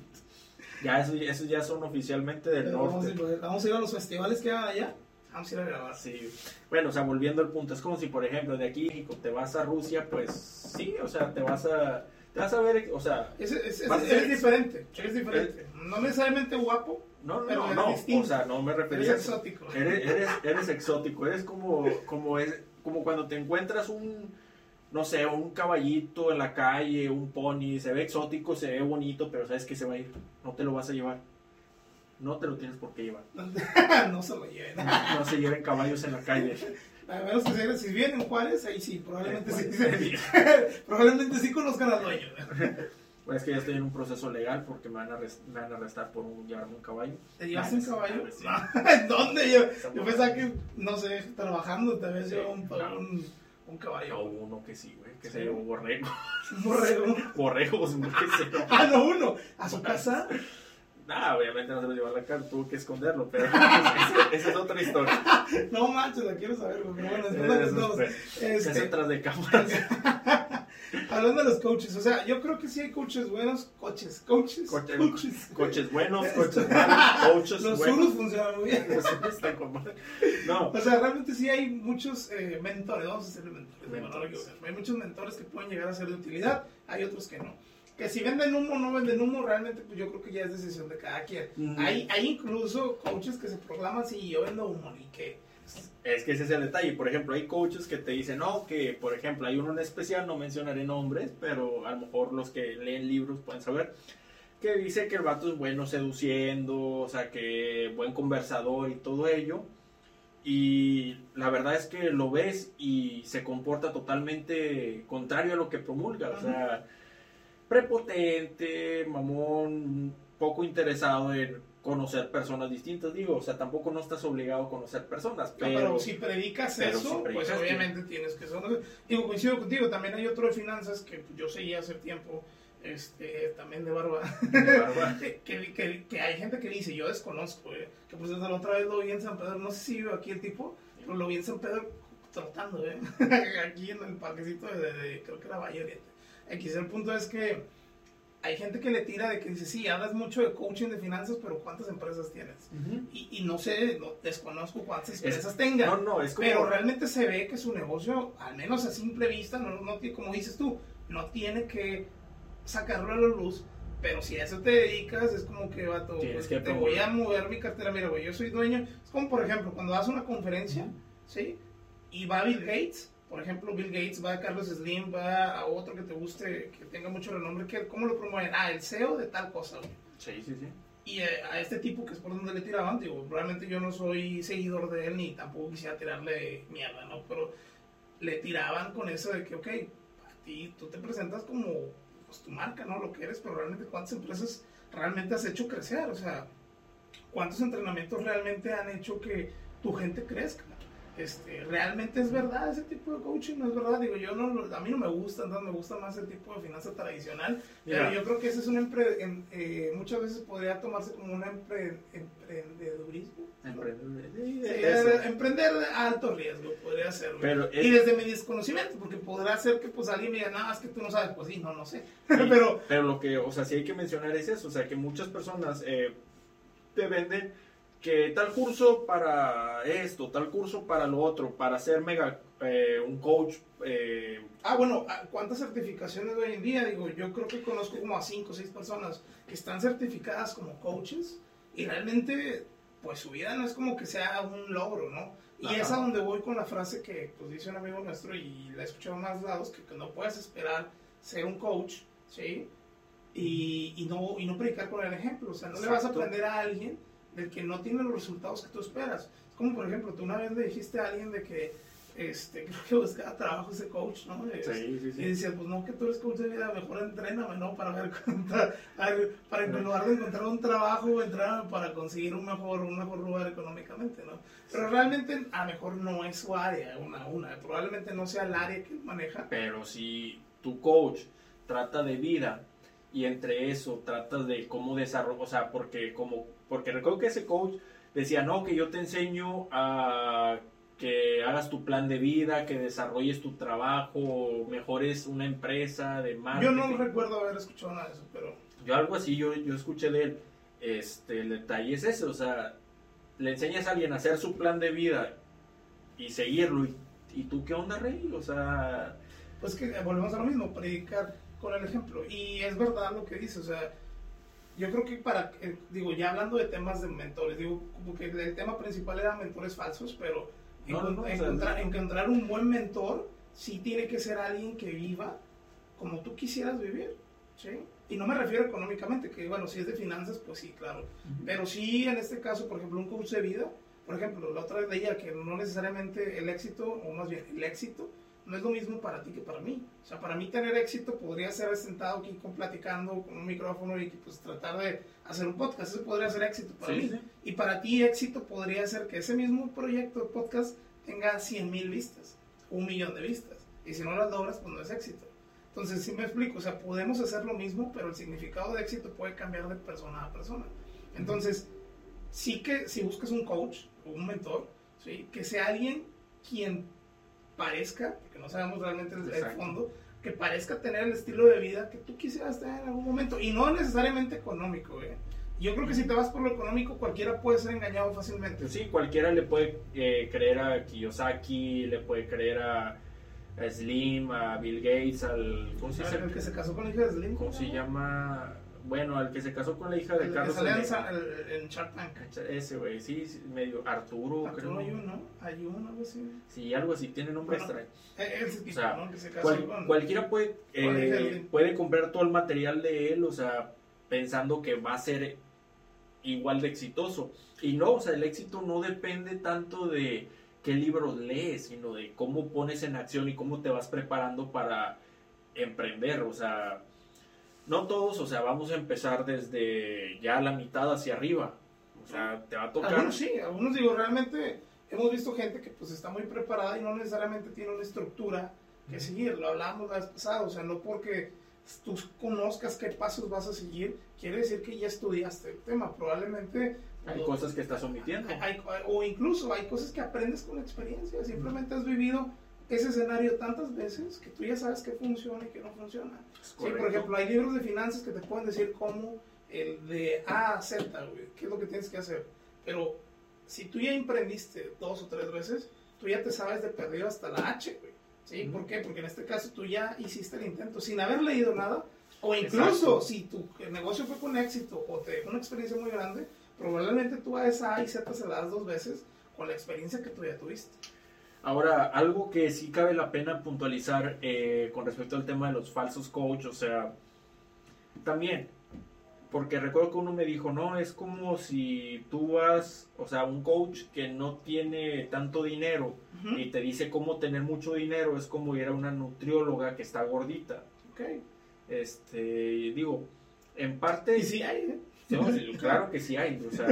Ya esos, esos ya son oficialmente del Pero Vamos a, norte. ir, vamos a ir a los festivales que hagan allá. Vamos a ir a grabar. Sí. Bueno, o sea, volviendo al punto, es como si, por ejemplo, de aquí a México te vas a Rusia, pues sí, o sea, te vas a, te vas a ver, o sea, Es, es, es, Vas a es ser- diferente. Es diferente. No necesariamente guapo, no, no, Pero no, eres no, distinto. o sea, no me eres refería eso. exótico. Eres, eres, eres exótico, eres como, como, es, como cuando te encuentras un, no sé, un caballito en la calle, un pony, se ve exótico, se ve bonito, pero sabes que se va a ir, no te lo vas a llevar. No te lo tienes por qué llevar. no se lo lleven. No se lleven caballos en la calle. A menos que se- si vienen en Juárez, ahí sí, probablemente sí. Sí. probablemente sí conozcan al dueño. Pues es que ya estoy en un proceso legal porque me van a, arrest- me van a arrestar por un, llevarme un caballo. ¿Te llevaste un Ah, caballo? sí. ¿En dónde? Yo, yo pensaba que, no sé, trabajando te habías Sí, llevado un, no. un, un No, caballo. uno que sí, güey, que Sí. se llevó borrego. Un borrego. Borregos, güey. Ah, no, uno. A su casa. Nah, obviamente no se lo llevó a la cara, tuvo que esconderlo, pero esa, es otra historia. No manches, la quiero saber. Pero bueno, después es, no, este, Es detrás de cámaras. Hablando de los coaches, o sea, yo creo que sí hay coaches buenos, coaches, coaches, Coche- coaches. Coches buenos, coches malos, coaches Los buenos. surus funcionan muy bien. Pues, están con madre. No, O sea, realmente sí hay muchos eh, mentores, vamos a hacerle mentores, Mentores. Hay muchos mentores que pueden llegar a ser de utilidad, hay otros que no. Que si venden humo o no venden humo, realmente pues yo creo que ya es decisión de cada quien. Mm. Hay, hay incluso coaches que se proclaman, sí, yo vendo humo, y que... Es que ese es el detalle. Por ejemplo, hay coaches que te dicen, no, que por ejemplo hay uno en especial, no mencionaré nombres, pero a lo mejor los que leen libros pueden saber, que dice que el vato es bueno seduciendo, o sea, que buen conversador y todo ello. Y la verdad es que lo ves y se comporta totalmente contrario a lo que promulga. O sea, prepotente, mamón, poco interesado en conocer personas distintas. Digo, o sea, tampoco no estás obligado a conocer personas, No, pero... si predicas pero eso, si predicas pues que- obviamente tienes que ser... Digo, coincido contigo, también hay otro de finanzas que yo seguía hace tiempo, este, también de barba, de barba. que, que, que- que hay gente que dice, yo desconozco, eh, que pues desde la otra vez lo vi en San Pedro, no sé si vive aquí el tipo, pero lo vi en San Pedro trotando, eh, aquí en el parquecito de, de- creo que era Valle Oriente. X, el punto es que hay gente que le tira de que dice, sí, hablas mucho de coaching de finanzas, pero ¿cuántas empresas tienes? Ujú. Y, y no sé, no, desconozco cuántas Es- empresas tengan. No, no, es como... Pero realmente se ve que su negocio, al menos a simple vista, no, no tiene, como dices tú, no tiene que sacarlo a la luz. Pero si a eso te dedicas, es como que, vato, pues, que te voy a mover mi cartera. Mira, güey, yo soy dueño. Es como, por ejemplo, cuando das una conferencia, ¿sí? Y va Bill Gates, por ejemplo, Bill Gates, va a Carlos Slim, va a otro que te guste, que tenga mucho renombre. Que, ¿Cómo lo promueven? Ah, el CEO de tal cosa, güey. Sí, sí, sí. Y eh, a este tipo que es por donde le tiraban, digo, realmente yo no soy seguidor de él ni tampoco quisiera tirarle mierda, ¿no? Pero le tiraban con eso de que, ok, a ti tú te presentas como pues, tu marca, ¿no? Lo que eres, pero realmente cuántas empresas realmente has hecho crecer, o sea, ¿cuántos entrenamientos realmente han hecho que tu gente crezca? Este, realmente es verdad ese tipo de coaching, no es verdad, digo, yo no, a mí no me gusta, entonces me gusta más el tipo de finanza tradicional, pero yo creo que ese es un empre, eh, muchas veces podría tomarse como un empre, emprendedurismo. emprender a alto riesgo, podría ser. y desde mi desconocimiento, porque podrá ser que pues alguien me diga, nada, es que tú no sabes, pues sí, no, no sé. pero, pero lo que, o sea, sí hay que mencionar es eso, o sea, que muchas personas eh, te venden que tal curso para esto, tal curso para lo otro, para ser mega eh, un coach. Eh, ah, bueno, ah, ¿cuántas certificaciones hoy en día? Digo, yo creo que conozco como a 5 o 6 personas que están certificadas como coaches y realmente, pues su vida no es como que sea un logro, ¿no? Y es a donde voy con la frase que pues, dice un amigo nuestro y la he escuchado más lados, que, no puedes esperar ser un coach, ¿sí? Y, y, no, y no predicar con el ejemplo, o sea, no le vas a aprender a alguien del que no tiene los resultados que tú esperas. Es como, por ejemplo, tú una vez le dijiste a alguien de que, este, creo que buscaba trabajo ese coach, ¿no? Sí, sí, sí. Y decía, pues no, que tú eres coach de vida, mejor entréname, ¿no? Para ver, para en lugar de encontrar un trabajo, entrar para conseguir un mejor, un mejor lugar económicamente, ¿no? Pero realmente a lo mejor no es su área, una una, probablemente no sea el área que maneja. Pero si tu coach trata de vida y entre eso tratas de cómo desarrollar, o sea, porque como porque recuerdo que ese coach decía, no, que yo te enseño a que hagas tu plan de vida, que desarrolles tu trabajo, mejores una empresa de marketing. Yo no recuerdo haber escuchado nada de eso, pero... Yo algo así, yo, yo escuché de él. Este, el detalle es ese, o sea, le enseñas a alguien a hacer su plan de vida y seguirlo. ¿Y, y tú qué onda, Rey? O sea... Pues que volvemos a lo mismo, predicar con el ejemplo. Y es verdad lo que dice, o sea, yo creo que para, eh, digo, ya hablando de temas de mentores, digo, como que el tema principal era mentores falsos, pero encontrar, un buen mentor sí tiene que ser alguien que viva como tú quisieras vivir, ¿sí? Y no me refiero económicamente, que bueno, si es de finanzas, pues sí, claro. Pero sí, en este caso, por ejemplo, un coach de vida, por ejemplo, la otra vez leía que no necesariamente el éxito, o más bien el éxito, no es lo mismo para ti que para mí. O sea, para mí tener éxito podría ser sentado aquí con, platicando con un micrófono y pues tratar de hacer un podcast. Eso podría ser éxito para mí. Y para ti éxito podría ser que ese mismo proyecto de podcast tenga 100 mil vistas, un millón de vistas. Y si no las logras, pues no es éxito. Entonces, sí me explico, o sea, podemos hacer lo mismo, pero el significado de éxito puede cambiar de persona a persona. Entonces, sí que si buscas un coach o un mentor, ¿sí? que sea alguien quien parezca, porque no sabemos realmente el, fondo, que parezca tener el estilo de vida que tú quisieras tener en algún momento. Y no necesariamente económico, ¿eh? Yo creo que si te vas por lo económico, cualquiera puede ser engañado fácilmente. Sí, cualquiera le puede eh, creer a Kiyosaki, le puede creer a, Slim, a Bill Gates, al... ¿Cómo se llama? El que se casó con la hija de Slim. ¿Cómo se llama? Bueno, al que se casó con la hija de Carlos. Que en Shark Tank. Ese, güey, sí, medio Arturo, Arturo creo. Ayun, ¿no? Ayun, algo así. Sí, algo así, tiene nombre extraño. Eh, ese tipo, o sea, ¿no? Que se casó con, cualquiera puede, eh, puede comprar todo el material de él, o sea, pensando que va a ser igual de exitoso. Y no, o sea, el éxito no depende tanto de qué libros lees, sino de cómo pones en acción y cómo te vas preparando para emprender, o sea no todos, o sea, vamos a empezar desde ya la mitad hacia arriba. O sea, te va a tocar. Algunos sí, algunos digo, realmente hemos visto gente que pues está muy preparada y no necesariamente tiene una estructura que seguir. Lo hablamos la vez pasada, o sea, no porque tú conozcas qué pasos vas a seguir, quiere decir que ya estudiaste el tema. Probablemente hay cosas que estás omitiendo. o incluso hay cosas que aprendes con experiencia. Simplemente has vivido ese escenario tantas veces que tú ya sabes qué funciona y qué no funciona. Sí, por ejemplo, hay libros de finanzas que te pueden decir cómo el de A a Z, qué es lo que tienes que hacer. Pero si tú ya emprendiste dos o tres veces, tú ya te sabes de perdido hasta la H, güey. ¿Sí? ¿Por qué? Porque en este caso tú ya hiciste el intento sin haber leído nada, o incluso si tu negocio fue con éxito o te dejó una experiencia muy grande, probablemente tú a esa A y Z se la das dos veces con la experiencia que tú ya tuviste. Ahora, algo que sí cabe la pena puntualizar eh, con respecto al tema de los falsos coach, o sea, también, porque recuerdo que uno me dijo, no, es como si tú vas, o sea, un coach que no tiene tanto dinero y te dice cómo tener mucho dinero, es como ir a una nutrióloga que está gordita. Ok. Este, digo, en parte... Y sí hay. Claro que sí hay, o sea,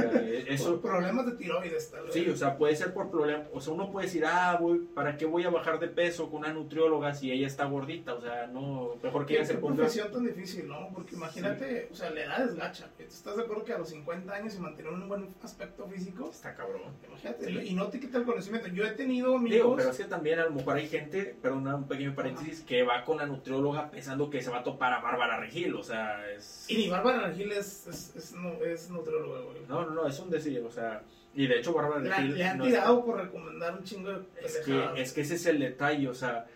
eso... problemas de tiroides, tal vez. Sí, o sea, puede ser por problemas, o sea, uno puede decir, ah, voy, ¿para qué voy a bajar de peso con una nutrióloga si ella está gordita? O sea, no, mejor que ella se ponga... Es tan difícil, ¿no? Porque imagínate, o sea, la edad es gacha, ¿estás de acuerdo que a los 50 años y mantener un buen aspecto físico? Está cabrón. Imagínate, y no te quita el conocimiento. Yo he tenido amigos... Digo, pero es que también a lo mejor hay gente, perdón, un pequeño paréntesis, que va con la nutrióloga pensando que se va a topar a Bárbara Regil, o sea, es... Y ni Bárbara Regil es, es, es, no, es nutrióloga, güey. No, no, no, es un decir, o sea... Y de hecho Bárbara Regil... Le han tirado por recomendar un chingo de... Es que, es que ese es el detalle, o sea,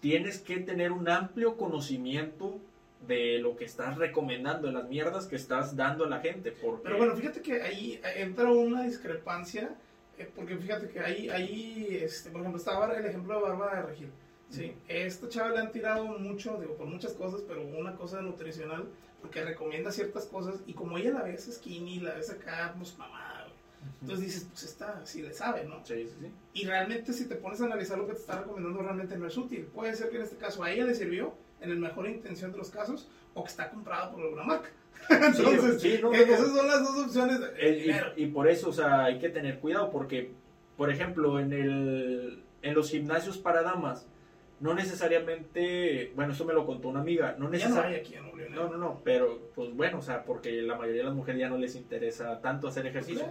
tienes que tener un amplio conocimiento de lo que estás recomendando, de las mierdas que estás dando a la gente. Porque... Pero bueno, fíjate que ahí entra una discrepancia, eh, porque fíjate que ahí, ahí este, por ejemplo, estaba el ejemplo de Bárbara Regil. Sí, esta chava le han tirado mucho, digo, por muchas cosas, pero una cosa nutricional, porque recomienda ciertas cosas, y como ella la ves skinny, la ves acá, pues mamada, Entonces dices, pues está, sí le sabe, ¿no? Sí, sí, sí. Y realmente si te pones a analizar lo que te está recomendando, realmente no es útil. Puede ser que en este caso a ella le sirvió, en el mejor intención de los casos, o que está comprado por alguna marca. Entonces, sí, no, esas son las dos opciones. y, y, por eso, o sea, hay que tener cuidado, porque, por ejemplo, en, el, en los gimnasios para damas, no necesariamente, bueno, eso me lo contó una amiga, no necesariamente... No, no, no, pero pues bueno, o sea, porque la mayoría de las mujeres ya no les interesa tanto hacer ejercicio.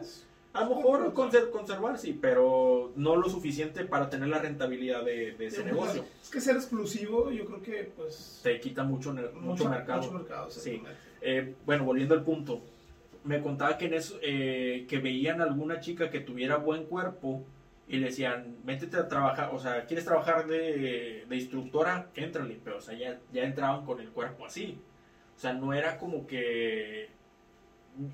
A lo mejor conservar, sí, pero no lo suficiente para tener la rentabilidad de, ese negocio. Es que ser exclusivo, yo creo que pues... Te quita mucho, mucho, mercado. Mucho mercado, sí. Eh, bueno, volviendo al punto, me contaba que, en eso, eh, que veían alguna chica que tuviera buen cuerpo y le decían, métete a trabajar, o sea, ¿quieres trabajar de, de instructora? Entrale, pero o sea, ya, ya entraban con el cuerpo así. O sea, no era como que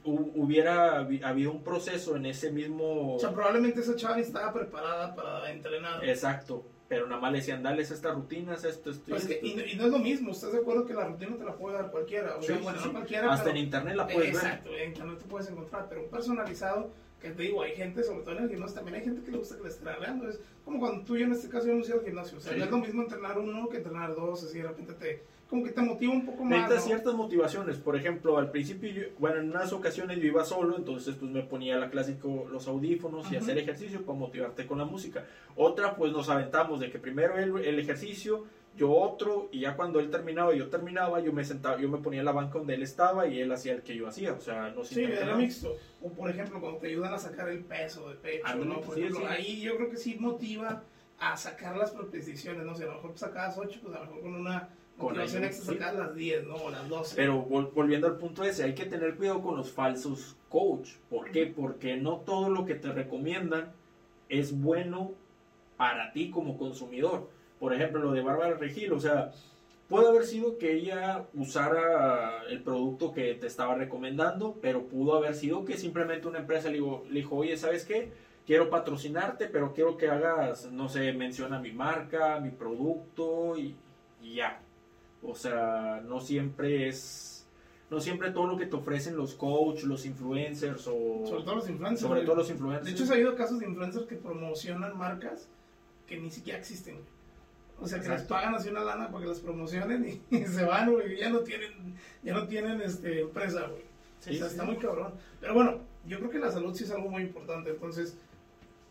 hubiera habido un proceso en ese mismo... O sea, probablemente esa chava estaba preparada para entrenar. Exacto, pero nada más le decían, dales estas rutinas, esto, esto, pues y, no es lo mismo, ¿estás de acuerdo que la rutina te la puede dar cualquiera? O sea, bueno, no cualquiera, Hasta en internet la puedes ver. Exacto, en internet te puedes encontrar, pero un personalizado que te digo, hay gente, sobre todo en el gimnasio, también hay gente que le gusta que le esté arreando. Es como cuando tú y yo en este caso hemos ido al gimnasio. O sea, no es lo mismo entrenar uno que entrenar dos, así de repente te, como que te motiva un poco más. Necesitas ciertas motivaciones. Por ejemplo, al principio, bueno, en unas ocasiones yo iba solo, entonces pues me ponía la clásico, los audífonos y hacer ejercicio para motivarte con la música. Otra, pues nos aventamos de que primero el, el ejercicio yo otro, y ya cuando él terminaba y yo terminaba, yo me sentaba, yo me ponía en la banca donde él estaba y él hacía el que yo hacía, o sea, no Sí, era mixto. O por ejemplo, cuando te ayudan a sacar el peso de pecho, ¿no? Por ejemplo, ahí yo creo que sí motiva a sacar las propias decisiones, no sé, a lo mejor sacabas 8, pues a lo mejor con una motivación extra sacabas las 10, ¿no? O las 12. Pero volviendo al punto ese, hay que tener cuidado con los falsos coach. ¿Por qué? Porque no todo lo que te recomiendan es bueno para ti como consumidor por ejemplo, lo de Bárbara Regil, o sea, puede haber sido que ella usara el producto que te estaba recomendando, pero pudo haber sido que simplemente una empresa le dijo, oye, ¿sabes qué? Quiero patrocinarte, pero quiero que hagas, no sé, menciona mi marca, mi producto y, ya. O sea, no siempre es no siempre todo lo que te ofrecen los coaches, los influencers o... Sobre todo los influencers. Sobre todo los influencers. De hecho, ha habido casos de influencers que promocionan marcas que ni siquiera existen. O sea, que les pagan así una lana para que las promocionen y, se van, güey, ya no tienen, ya no tienen este, empresa, güey. o sea, está muy cabrón. Pero bueno, yo creo que la salud sí es algo muy importante. Entonces,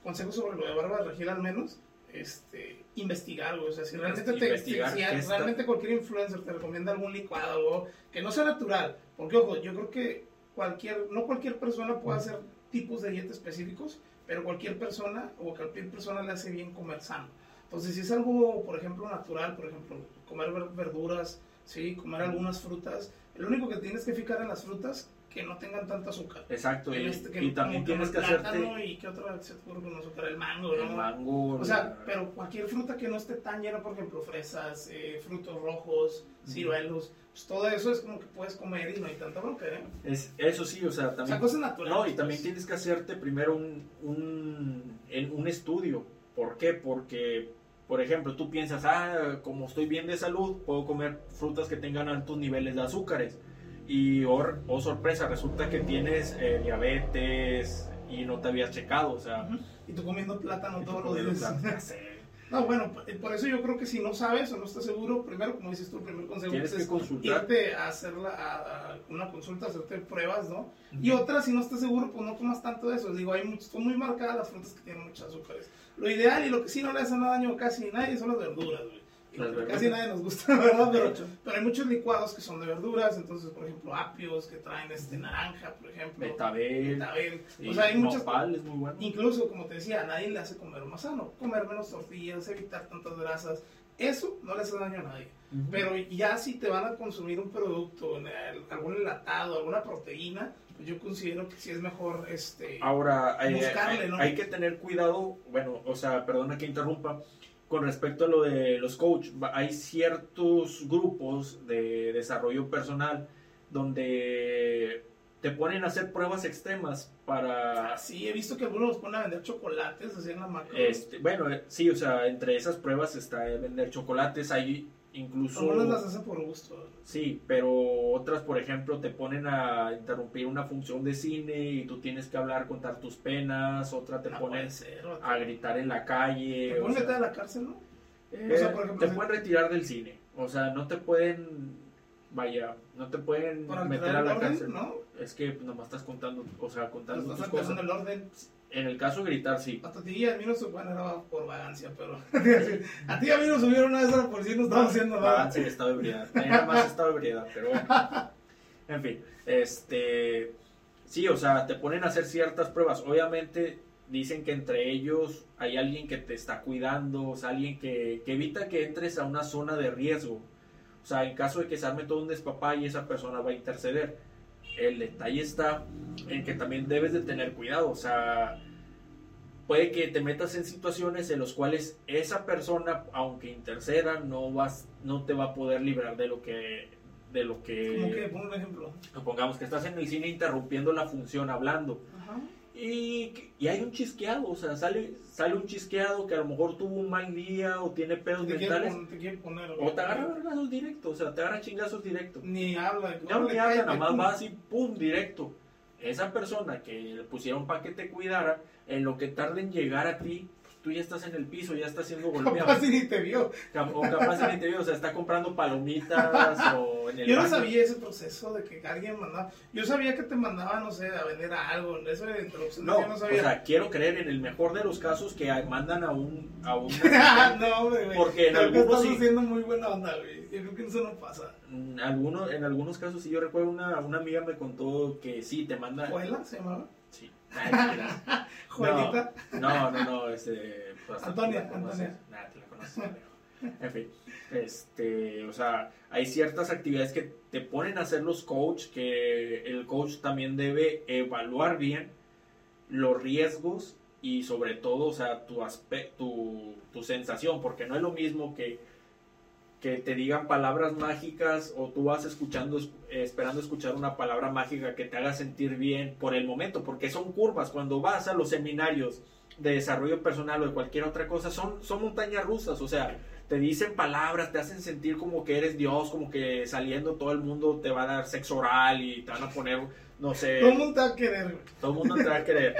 consejo sobre lo de Bárbara Regil al menos, este, investigar, güey. O sea, si realmente, te, si, realmente cualquier influencer te recomienda algún licuado, algo que no sea natural. Porque, ojo, yo creo que cualquier, no cualquier persona puede hacer tipos de dieta específicos, pero cualquier persona o cualquier persona le hace bien comer sano. Entonces, si es algo, por ejemplo, natural, por ejemplo, comer verduras, ¿sí? comer algunas frutas, lo único que tienes que fijar en las frutas que no tengan tanto azúcar. Exacto, y, este, también tienes que hacerte... ¿Y qué otra se te con azúcar? El mango, ¿no? El mango. O sea, pero cualquier fruta que no esté tan llena, por ejemplo, fresas, eh, frutos rojos, ciruelos, pues todo eso es como que puedes comer y no hay tanta bronca, ¿eh? Es, eso sí, o sea, también... O sea, cosas naturales. No, y también pues. tienes que hacerte primero un, un, un estudio. ¿Por qué? Porque por ejemplo, tú piensas, ah, como estoy bien de salud, puedo comer frutas que tengan altos niveles de azúcares. Y, oh, oh sorpresa, resulta que tienes eh, diabetes y no te habías checado, o sea. Y tú comiendo plátano todos los días. No, bueno, por eso yo creo que si no sabes o no estás seguro, primero, como dices tú, el primer consejo Tienes que es consultar. irte a hacer la, a- a una consulta, hacerte pruebas, ¿no? Y otra, si no estás seguro, pues no tomas tanto de eso. Digo, hay muchos, son muy marcadas las frutas que tienen muchos azúcares. Lo ideal y lo que sí no le hace nada daño a casi nadie son las verduras, güey. Casi nadie nos gusta, ¿verdad? Pero, hay muchos licuados que son de verduras, entonces, por ejemplo, apios que traen este naranja, por ejemplo. Betabel. betabel. O sea, hay muchas nopal es muy bueno. Incluso, como te decía, a nadie le hace comer más sano. Comer menos tortillas, evitar tantas grasas. Eso no le hace daño a nadie. Pero ya si te van a consumir un producto, algún enlatado, alguna proteína, pues yo considero que sí es mejor este... Ahora, eh, Buscarle, hay, ¿no? hay que tener cuidado, bueno, o sea, perdona que interrumpa, con respecto a lo de los coach, hay ciertos grupos de desarrollo personal donde te ponen a hacer pruebas extremas para... Sí, he visto que algunos los ponen a vender chocolates así en la macro. Este, bueno, eh, sí, o sea, entre esas pruebas está el vender chocolates, hay incluso... Algunos las hacen por gusto. Sí, pero otras, por ejemplo, te ponen a interrumpir una función de cine y tú tienes que hablar, contar tus penas, otra te No ponen ser, vato. a gritar en la calle. Te sea, meter a la cárcel, ¿no? eh, o sea, por ejemplo, te pueden retirar del cine. O sea, no te pueden, vaya, no te pueden meter a la orden, cárcel. ¿no? Es que pues, nomás estás contando, o sea, contando estás tus cosas. el orden. En el caso de gritar, sí. Hasta a ti y a mí nos bueno, era por vagancia, pero a ti y a mí nos subieron una vez a la policía y no estábamos haciendo nada. En estado de ebriedad. Era más estado de ebriedad, pero bueno. En fin, este. Sí, o sea, te ponen a hacer ciertas pruebas. Obviamente dicen que entre ellos hay alguien que te está cuidando, o sea, alguien que, que evita que entres a una zona de riesgo. O sea, en caso de que se arme todo un despapay, esa persona va a interceder. El detalle está en que también debes de tener cuidado. O sea, puede que te metas en situaciones en las cuales esa persona, aunque interceda, no vas, no te va a poder librar de lo que, de lo que, Como que, pon un ejemplo. supongamos que estás en el cine interrumpiendo la función hablando Ajá. y, y hay un chisqueado, o sea, sale, sale un chisqueado que a lo mejor tuvo un mal día o tiene pedos Te mentales pon- te quiere poner. o te agarra vergazos directo, o sea, te agarra chingazos directo. Ni habla. No me habla, nada más pum. va así, pum, directo. Esa persona que le pusieron para que te cuidara, en lo que tarde en llegar a ti, tú ya estás en el piso, ya estás siendo golpeado. Capaz ni te vio. O capaz ni te vio, o sea, está comprando palomitas o en el Yo no baño. sabía ese proceso de que alguien mandaba. Yo sabía que te mandaba, no sé, a vender algo. Eso de interrupción. No, yo no o sabía. sea, quiero creer en el mejor de los casos que mandan a un... A un no, güey. Porque en algunos estás sí. haciendo muy buena onda, güey. Yo creo que eso no pasa. en, algunos, en algunos casos sí, yo recuerdo una, una amiga me contó que sí, te manda... ¿Juela se llamaba? No, no, no, este... pues, Antonia. Antonia. Nada, te la conoces. En fin, este, o sea, hay ciertas actividades que te ponen a hacer los coach, que el coach también debe evaluar bien los riesgos y sobre todo, o sea, tu aspecto, tu, tu sensación, porque no es lo mismo que que te digan palabras mágicas o tú vas escuchando es- esperando escuchar una palabra mágica que te haga sentir bien por el momento, porque son curvas cuando vas a los seminarios de desarrollo personal o de cualquier otra cosa, son, son montañas rusas, o sea, te dicen palabras, te hacen sentir como que eres Dios, como que saliendo todo el mundo te va a dar sexo oral y te van a poner, no sé, Todo el mundo te va a querer, todo el mundo te va a querer.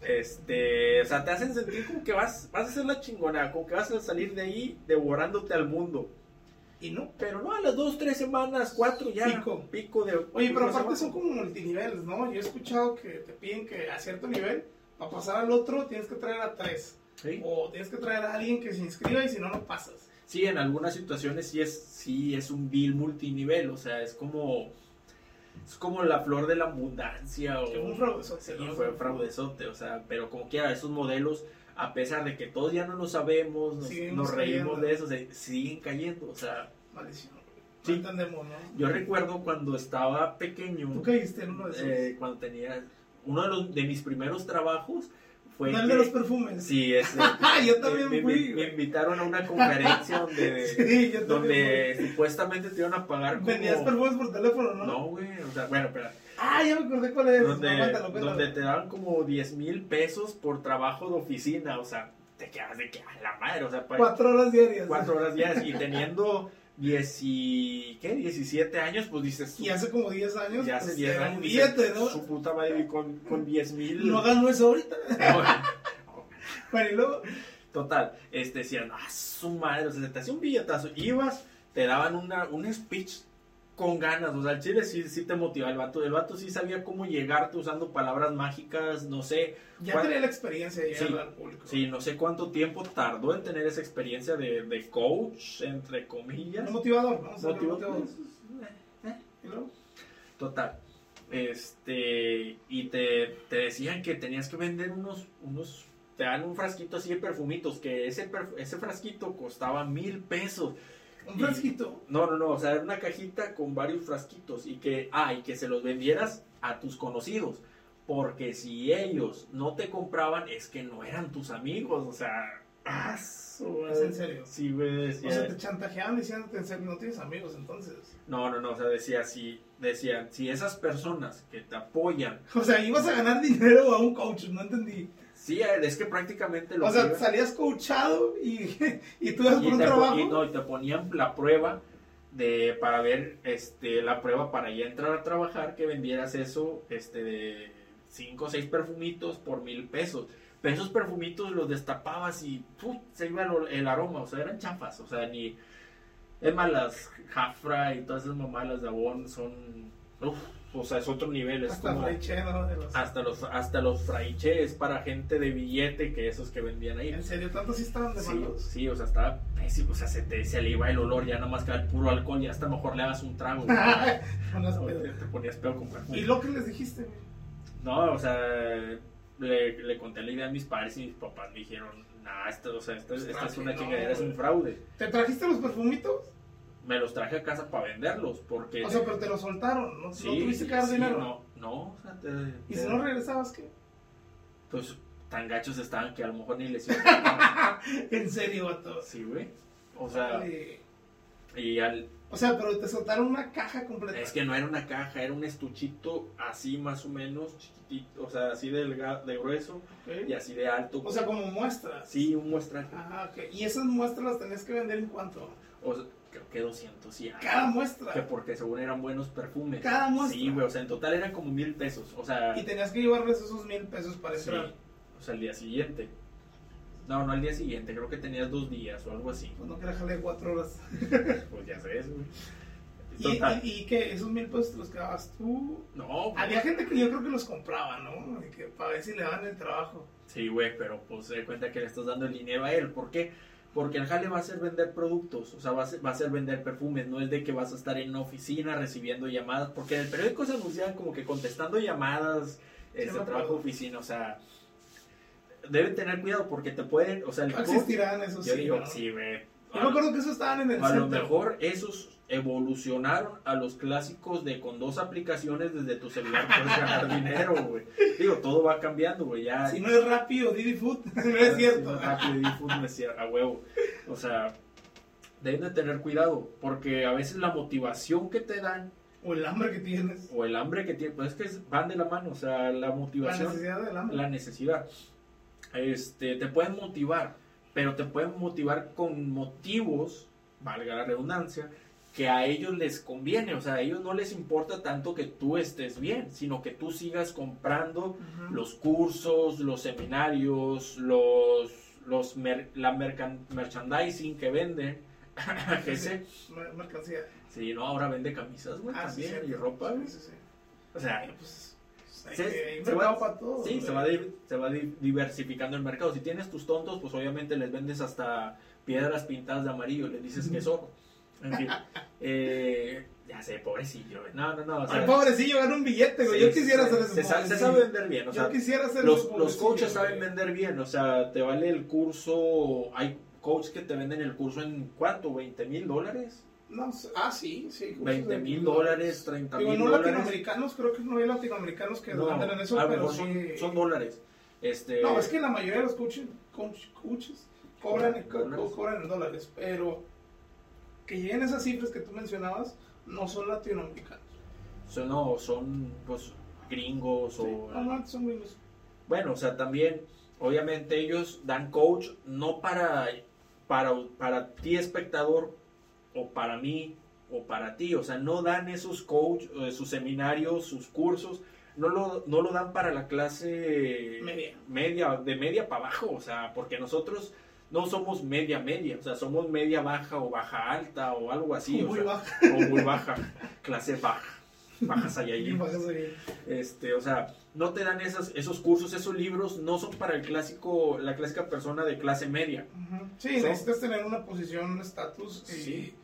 Este, o sea, te hacen sentir como que vas, vas a ser la chingona, como que vas a salir de ahí devorándote al mundo. Y no. Pero no, a las dos, tres semanas, cuatro ya. Pico. Pico de. Oye, pero aparte son como multiniveles, ¿no? Yo he escuchado que te piden que a cierto nivel, para pasar al otro, tienes que traer a tres. ¿Sí? O tienes que traer a alguien que se inscriba y si no, no pasas. Sí, en algunas situaciones sí es, sí es un bill multinivel, o sea, es como. Es como la flor de la abundancia o. Que un fraudezote, Sí, fue fraudezote, o sea, pero como quiera, esos modelos, a pesar de que todos ya no lo sabemos, nos, reímos de eso, se- siguen cayendo, o sea. Maldición. güey. Sí. No entendemos, ¿no? Yo recuerdo cuando estaba pequeño. ¿Tú caíste en uno de esos? eh, cuando tenía uno de, los, de mis primeros trabajos fue ¿No el de los perfumes? sí ese Ah, yo también me, fui, me invitaron a una conferencia donde Sí, yo también donde supuestamente te iban a pagar como Vendías perfumes por teléfono, ¿no? no güey o sea bueno pero Ah, ya me acordé cuál es. donde, No, cuéntalo, cuéntalo. donde te daban como 10 mil pesos por trabajo de oficina o sea te quedas de que a la madre o sea pa- Cuatro horas diarias. cuatro horas diarias y teniendo 10 y, ¿qué? 17 años pues dices Y hace como 10 años. ya hace pues, 10 era años billete, ¿no? su puta madre con, con 10 mil No ganó eso ahorita. No, Bueno, y luego. Total, este, decían, ah, su madre, o sea, se te hacía un billetazo. Ibas, te daban una, un speech con ganas, o sea, el chile sí, sí te motivaba el vato. El vato sí sabía cómo llegarte usando palabras mágicas, no sé. Ya cuán- tenía la experiencia de llegar Sí, al público. Sí, no sé cuánto tiempo tardó en tener esa experiencia de, de coach, entre comillas. Un motivador, vamos a Motivador, motivador. eh, ¿Y luego? Total. Este, y te, te decían que tenías que vender unos, unos, te dan un frasquito así de perfumitos, que ese, perf- ese frasquito costaba mil pesos. Un frasquito. No, no, no, o sea, era una cajita con varios frasquitos y que, ah, y que se los vendieras a tus conocidos. Porque si ellos no te compraban, es que no eran tus amigos, o sea, ah, su ¿Es en serio? Sí, güey, decía. O sea, te chantajeaban diciéndote en serio, no tienes amigos entonces. No, no, no, o sea, decía, si, decían, si esas personas que te apoyan, O sea, ibas a ganar dinero a un coach, no entendí. Sí, es que prácticamente lo O sea, iba- salías coachado y, y tú ibas por un trabajo. y no, y te ponían la prueba de para ver este la prueba para ya entrar a trabajar que vendieras eso este de cinco o seis perfumitos por mil pesos pero esos perfumitos los destapabas y ¡pum! se iba el, el aroma o sea eran chafas o sea ni es más las Jafra y todas esas mamadas de Avon son uf, o sea es otro nivel es Hasta como Fraiche, ¿no? De los- hasta los hasta los fraiches para gente de billete que esos que vendían ahí En serio, tanto sí estaban de Sí, malos. sí, o sea, estaba pésimo, o sea, se te se le iba el olor, ya nada más que el puro alcohol, ya hasta mejor le hagas un trago. te, ponías peor con perfume. ¿Y lo que les dijiste? No, o sea, le, le conté la idea a mis padres y mis papás me dijeron, nah, esto, o sea, esto, esta es Fraude, una no, chingadera, es un fraude. ¿Te trajiste los perfumitos? Me los traje a casa para venderlos, porque... O sea, pero te los soltaron, ¿no? sí, ¿No tuviste que dar sí, dinero? No, no, o sea, te, ¿Y te- si no regresabas qué? Pues tan gachos estaban que a lo mejor ni les iba a en serio, vato. Sí, güey. O sea, y al, O sea, pero te soltaron una caja completa. Es que no era una caja, era un estuchito así más o menos chiquitito, o sea, así delga- de grueso y así de alto. O sea, como muestras. sí, un muestraje. Ah, ok. ¿Y esas muestras las tenías que vender en cuánto? O sea, creo que 200 y algo. Cada muestra. Que porque según eran buenos perfumes. Cada muestra. Sí, güey, o sea, en total eran como mil pesos. O sea, Y tenías que llevarles esos mil pesos para sí, entrar. o sea, el día siguiente. No, no al día siguiente, creo que tenías dos días o algo así. Pues no quería jalar cuatro horas. Pues ya sabes, güey. ¿Y, Total. y, y qué? ¿Esos mil pesos te los quedabas tú? No, güey. Había gente que yo creo que los compraba, ¿no? Que para ver si le daban el trabajo. Sí, güey, pero pues se cuenta que le estás dando el dinero a él. ¿Por qué? Porque el jale va a ser vender productos, o sea, va a ser, va a ser vender perfumes, no es de que vas a estar en una oficina recibiendo llamadas, porque en el periódico se anuncian como que contestando llamadas, este me trabajo acuerdo. oficina, o sea, deben tener cuidado porque te pueden, o sea, el No existirán esos yo sí, digo, ¿no? sí, güey. Yo me acuerdo que esos estaban en el A lo mejor esos evolucionaron a los clásicos de con dos aplicaciones desde tu celular puedes ganar dinero, güey. Digo, todo va cambiando, güey. Ya, Si no es rápido, Didi Food, no es cierto. no, rápido y difuso, no es cierto, a huevo. O sea, deben de tener cuidado, porque a veces la motivación que te dan O el hambre que tienes. o el hambre que tienes, pues es que van de la mano, o sea, la La motivación, necesidad del hambre. la necesidad, este, te pueden motivar, pero te pueden motivar con motivos, valga la redundancia, que a ellos les conviene, o sea, a ellos no les importa tanto que tú estés bien, sino que tú sigas comprando los cursos, los seminarios, los, los mer- la mercan- merchandising que venden. que sé. Mer- Mercancía. Sí, no, ahora vende camisas, güey, Ah, sí, también, y ropa, güey. Sí, sí, sí. O sea, pues, hay, se- va- para todo. sí, se va, se va di- diversificando el mercado. Si tienes tus tontos, pues obviamente les vendes hasta piedras pintadas de amarillo, les dices que es oro. En fin, eh, ya sé, pobrecillo. No, no, no. o sea, Ay, pobrecillo, gana un billete, güey. sí, Yo quisiera hacer eso. Se, sabe, se sabe vender bien, o sea, Yo quisiera hacer los, eso, los coaches saben vender bien, o sea, te vale el curso, hay coaches que te venden el curso en cuánto, 20 mil dólares, No, ah, sí, sí. cursos 20 de- mil dólares, 30 Digo, mil no dólares. latinoamericanos, creo que no hay latinoamericanos que No, andan en eso, pero mejor sí. son, dólares. Este, No, es que la mayoría de los coaches, coach- coaches cobran, co- cobran en dólares, pero que lleguen esas cifras que tú mencionabas no son latinoamericanos. son, no, son pues gringos Sí, o... normalmente son gringos. Bueno, o sea, también, obviamente ellos dan coach no para, para, para ti espectador o para mí o para ti, o sea, no dan esos coach, eh, sus seminarios, sus cursos, no lo, no lo dan para la clase Media. media, de media para abajo, o sea, porque nosotros no somos media media, o sea, somos media baja o baja alta o algo así. Muy o sea, baja. O muy baja, clase baja, bajas allá Y bajas ahí. este, o sea, no te dan esas, esos cursos, esos libros, no son para el clásico, la clásica persona de clase media. Ujú. Sí, necesitas tener una posición, un estatus y Sí.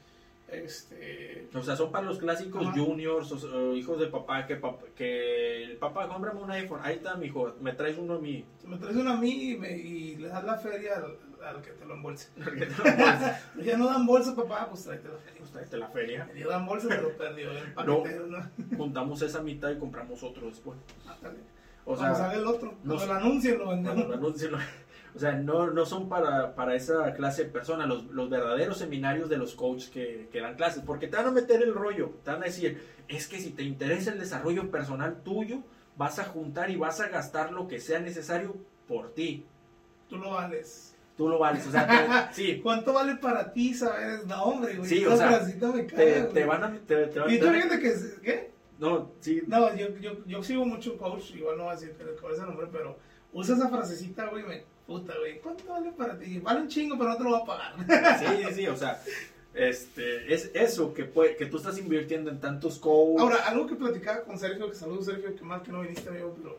Este O sea, son para los clásicos Ajá. juniors, o o hijos de papá, que, pap- que el papá, cómprame un iPhone, ahí está, mi hijo, me traes uno a mí. me traes uno a mí y, me- y le das la feria al, al que te lo embolse. Lo Pero ya no dan bolsa, papá, pues tráete la feria. Pues tráete la feria. Dio dan bolsa, te lo perdió el paquetero, ¿no? Juntamos esa mitad y compramos otro después. Ándale. O sea, el otro, no cuando sé. lo anuncien, lo vendemos. anúncialo. O sea, no, no son para, para esa clase de personas, los, los verdaderos seminarios de los coaches que, que dan clases, porque te van a meter el rollo, te van a decir, es que si te interesa el desarrollo personal tuyo, vas a juntar y vas a gastar lo que sea necesario por ti. Tú lo vales. Tú lo vales, o sea, te- sí, ¿Cuánto vale para ti, sabes? No, hombre, güey. Sí, o sea, me te, van a... Te, te van- Y tú fíjate que, ¿qué? no, sí, No, yo, yo, yo sigo mucho un coach, igual no voy a decir que con ese nombre, pero usa esa frasecita, güey, me puta, güey. ¿Cuánto vale para ti? Vale un chingo, pero no te lo voy a pagar. sí, sí, sí, o sea, este, es eso que, puede, que tú estás invirtiendo en tantos coaches. Ahora, algo que platicaba con Sergio, que saludos Sergio, que mal que no viniste, amigo, pero